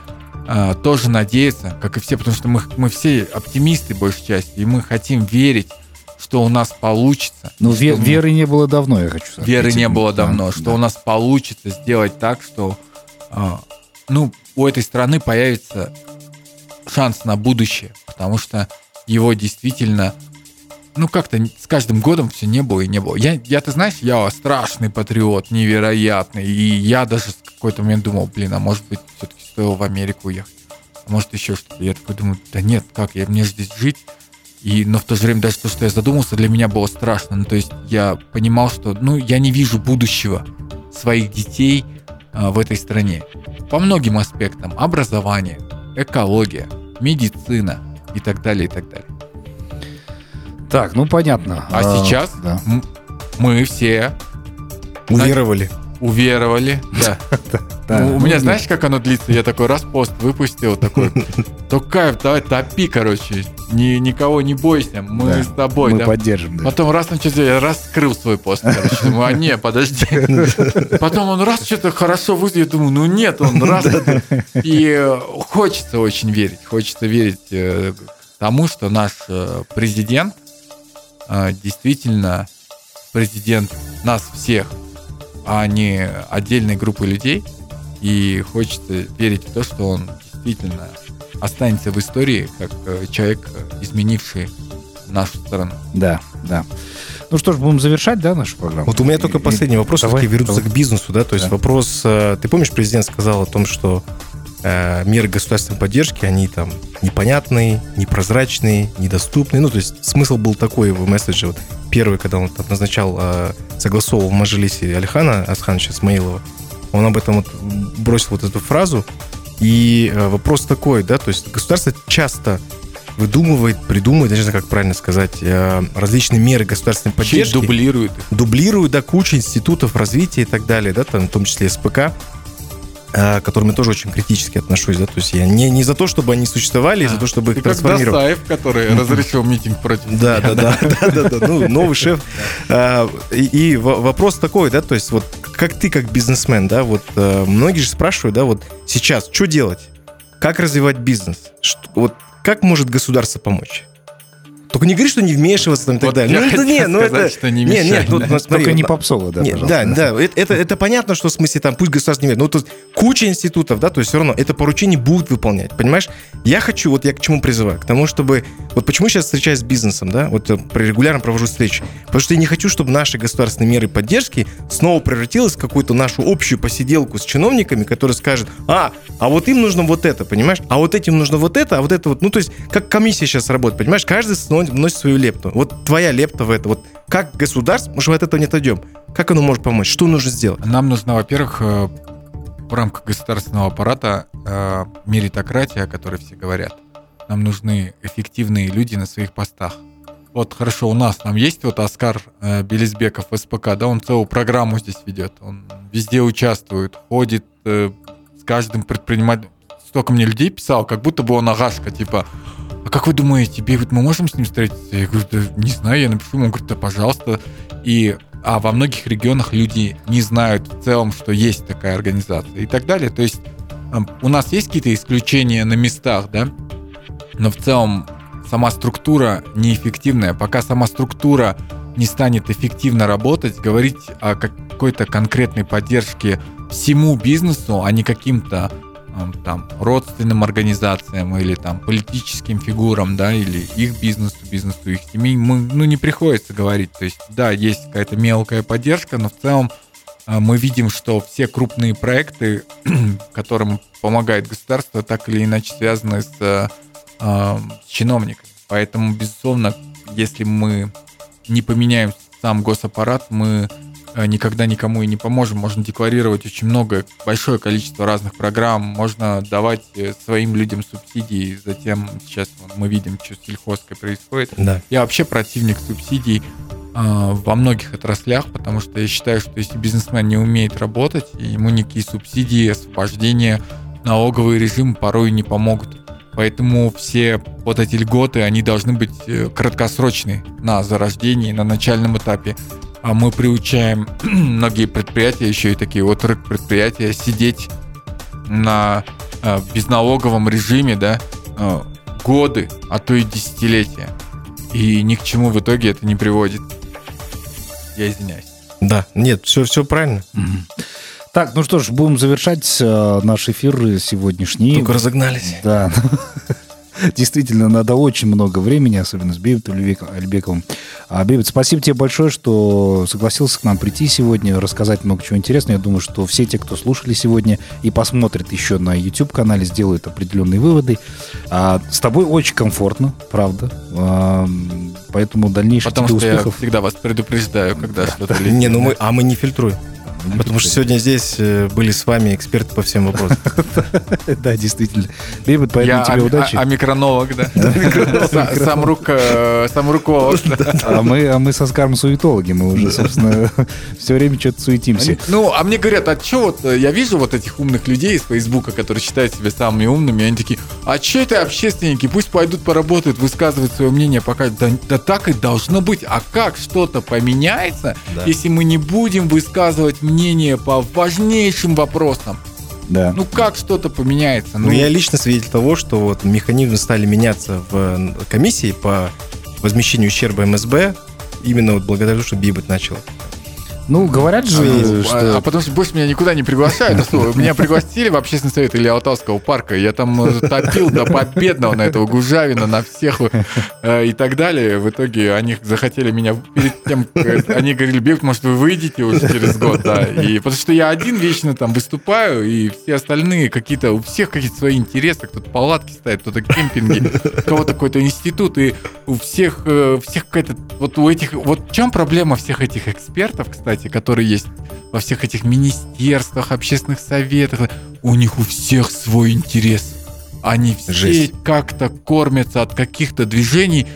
а, тоже надеются, как и все, потому что мы, мы все оптимисты большей части, и мы хотим верить, что у нас получится. Ну, ве- мы... веры не было давно, я хочу сказать. Веры не было давно, да, что да. у нас получится сделать так, что а, ну, у этой страны появится шанс на будущее, потому что его действительно ну, как-то с каждым годом все не было и не было. Я, я, ты знаешь, я страшный патриот, невероятный. И я даже в какой-то момент думал, блин, а может быть, все-таки стоило в Америку уехать. А может, еще что-то. Я такой думаю, да нет, как, я мне здесь жить. И, но в то же время даже то, что я задумался, для меня было страшно. Ну, то есть я понимал, что, ну, я не вижу будущего своих детей а, в этой стране. По многим аспектам. Образование, экология, медицина и так далее, и так далее. Так, ну понятно. А, а сейчас да. мы все уверовали. Уверовали, да. [LAUGHS] Да. Ну, у меня, знаешь, как оно длится? Я такой раз пост выпустил, такой, [LAUGHS] то кайф, давай топи, короче, ни, никого не бойся, мы да, с тобой. Мы да. поддержим, да. Потом раз начал, я раз скрыл свой пост, короче, думаю, а не, [LAUGHS] подожди. Потом он раз что-то хорошо я думаю, ну нет, он раз. И хочется очень верить, хочется верить э, тому, что наш э, президент э, действительно президент нас всех, а не отдельной группы людей – и хочется верить в то, что он действительно останется в истории как э, человек, изменивший нашу страну. Да, да. Ну что ж, будем завершать, да, нашу программу? Вот у меня только последний вопрос, давай, все-таки вернуться давай. к бизнесу, да, то есть да. вопрос, э, ты помнишь, президент сказал о том, что э, меры государственной поддержки, они там непонятные, непрозрачные, недоступные, ну, то есть смысл был такой в месседже, вот первый, когда он там назначал, э, согласовывал в Мажилисе Алихана Асхановича Смаилова, он об этом вот бросил вот эту фразу. И э, вопрос такой, да, то есть государство часто выдумывает, придумывает, я не знаю, как правильно сказать, э, различные меры государственной поддержки. Дублирует. Дублирует, да, куча институтов развития и так далее, да, там, в том числе СПК. Э, к которым я тоже очень критически отношусь, да, то есть я не, не за то, чтобы они существовали, а, за то, чтобы их трансформировать. Дасаев, который разрешил митинг против да, да, да, [LAUGHS] да, да, да, ну, новый шеф. А, и вопрос такой, да, то есть вот как ты, как бизнесмен, да, вот э, многие же спрашивают, да, вот сейчас, что делать? Как развивать бизнес? Вот как может государство помочь? Только не говори, что не вмешиваться там и так вот далее. Я ну, это не, ну это что не мешай, нет, нет, да. ну, смотри, Только не попсово, да, нет, Да, да, это, это, это понятно, что в смысле там пусть государство не ведет. Но тут куча институтов, да, то есть все равно это поручение будут выполнять, понимаешь? Я хочу, вот я к чему призываю? К тому, чтобы... Вот почему сейчас встречаюсь с бизнесом, да, вот э, регулярно провожу встречи. Потому что я не хочу, чтобы наши государственные меры поддержки снова превратилась в какую-то нашу общую посиделку с чиновниками, которые скажут, а, а вот им нужно вот это, понимаешь? А вот этим нужно вот это, а вот это вот. Ну, то есть, как комиссия сейчас работает, понимаешь? Каждый вносит свою лепту. Вот твоя лепта в это. Вот как государство, мы же от этого не отойдем. Как оно может помочь? Что нужно сделать? Нам нужно, во-первых, э, в рамках государственного аппарата э, меритократия, о которой все говорят. Нам нужны эффективные люди на своих постах. Вот хорошо, у нас там есть вот Оскар э, Белизбеков СПК, да, он целую программу здесь ведет, он везде участвует, ходит э, с каждым предпринимателем. Столько мне людей писал, как будто бы он агашка, типа, а как вы думаете, мы можем с ним встретиться? Я говорю, да не знаю, я напишу ему, он говорит, да пожалуйста. И а во многих регионах люди не знают в целом, что есть такая организация и так далее. То есть у нас есть какие-то исключения на местах, да, но в целом сама структура неэффективная. Пока сама структура не станет эффективно работать, говорить о какой-то конкретной поддержке всему бизнесу, а не каким-то там родственным организациям или там политическим фигурам, да, или их бизнесу, бизнесу их семей, мы, ну, не приходится говорить. То есть, да, есть какая-то мелкая поддержка, но в целом а, мы видим, что все крупные проекты, [CLEARS THROAT] которым помогает государство, так или иначе связаны с, а, с чиновниками, Поэтому, безусловно, если мы не поменяем сам госаппарат, мы э, никогда никому и не поможем. Можно декларировать очень много, большое количество разных программ, можно давать э, своим людям субсидии, затем сейчас мы видим, что с сельхозкой происходит. Да. Я вообще противник субсидий а, во многих отраслях, потому что я считаю, что если бизнесмен не умеет работать, ему никакие субсидии, освобождения, налоговый режим порой не помогут. Поэтому все вот эти льготы, они должны быть э, краткосрочные на зарождении, на начальном этапе. А мы приучаем [CLEARS THROAT] многие предприятия, еще и такие вот предприятия, сидеть на э, безналоговом режиме, да, э, годы, а то и десятилетия. И ни к чему в итоге это не приводит. Я извиняюсь. Да, нет, все, все правильно. Так, ну что ж, будем завершать э, наш эфир сегодняшний. Только разогнались. Да. [LAUGHS] Действительно, надо очень много времени, особенно с Бейбетом Альбековым. А, Бейбет, спасибо тебе большое, что согласился к нам прийти сегодня, рассказать много чего интересного. Я думаю, что все те, кто слушали сегодня и посмотрят еще на YouTube-канале, сделают определенные выводы. А, с тобой очень комфортно, правда. А, поэтому дальнейших Потому тебе что успехов. я всегда вас предупреждаю, когда что-то [LAUGHS] летит. Не, ну мы, а мы не фильтруем. Потому что сегодня здесь э, были с вами эксперты по всем вопросам. [LAUGHS] Да, действительно. Бейбет, поэтому тебе а- удачи. а- амикронолог, да. [LAUGHS] Са- Сам руковод. А мы, а мы со Скаром суетологи, мы уже, собственно, [LAUGHS] все время что-то суетимся. Ну, а мне говорят, а что вот, э, я вижу вот этих умных людей из Фейсбука, которые считают себя самыми умными, они такие, а что это общественники, пусть пойдут поработают, высказывают свое мнение, пока, да, так и должно быть, а как что-то поменяется, если мы не будем высказывать мнение по важнейшим вопросам? Да. Ну, как что-то поменяется? Ну, я лично свидетель того, что вот механизмы стали меняться в э, комиссии по возмещению ущерба МСБ именно вот благодаря тому, что Бибет начал. Ну, говорят же, А, а что... потому что больше меня никуда не приглашают. Что, Меня пригласили в общественный совет или Алтавского парка. Я там э, топил до победного на этого Гужавина, на всех э, и так далее. В итоге они захотели меня перед тем, они говорили, Бег, может, вы выйдете уже через год, да. И потому что я один вечно там выступаю, и все остальные какие-то, у всех какие-то свои интересы. Кто-то палатки ставит, кто-то кемпинги, у кого-то какой-то институт, и у всех, всех какая-то, вот у этих, вот в чем проблема всех этих экспертов, кстати, которые есть во всех этих министерствах, общественных советах, у них у всех свой интерес. Они все Жесть. как-то кормятся от каких-то движений,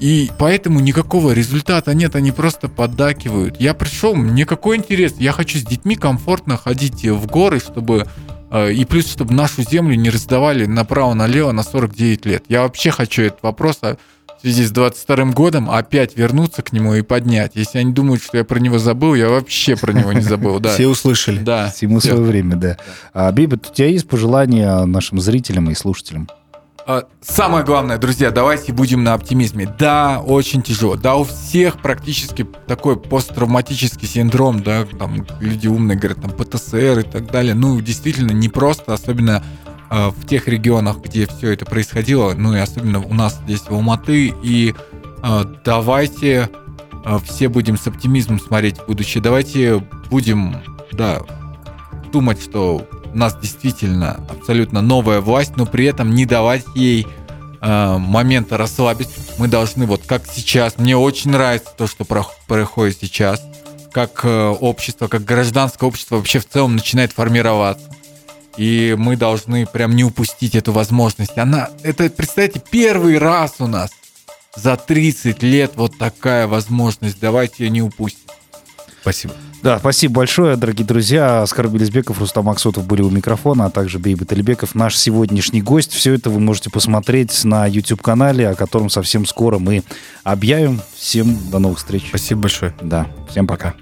и поэтому никакого результата нет, они просто поддакивают. Я пришел, мне какой интерес? Я хочу с детьми комфортно ходить в горы, чтобы э, и плюс, чтобы нашу землю не раздавали направо-налево на 49 лет. Я вообще хочу этот вопрос а, в связи с 22 годом опять вернуться к нему и поднять. Если они думают, что я про него забыл, я вообще про него не забыл. Да. Все услышали. Да. Всему всё. свое время, да. А, Бибет, у тебя есть пожелания нашим зрителям и слушателям? А, Самое главное, друзья, давайте будем на оптимизме. Да, очень тяжело. Да, у всех практически такой посттравматический синдром, да, там люди умные говорят, там ПТСР и так далее. Ну, действительно, не просто, особенно в тех регионах, где все это происходило, ну и особенно у нас здесь в Алматы. И а, давайте а, все будем с оптимизмом смотреть в будущее. Давайте будем, да, думать, что у нас действительно абсолютно новая власть, но при этом не давать ей э, момента расслабить. Мы должны, вот как сейчас, мне очень нравится то, что про- происходит сейчас, как э, общество, как гражданское общество вообще в целом начинает формироваться. И мы должны прям не упустить эту возможность. Она, это, представьте, первый раз у нас за 30 лет вот такая возможность. Давайте ее не упустим. Спасибо. Да, спасибо большое, дорогие друзья. Оскар Белизбеков, Рустам Аксотов были у микрофона, а также Бейбет Алибеков, наш сегодняшний гость. Все это вы можете посмотреть на YouTube-канале, о котором совсем скоро мы объявим. Всем до новых встреч. Спасибо большое. Да, всем пока.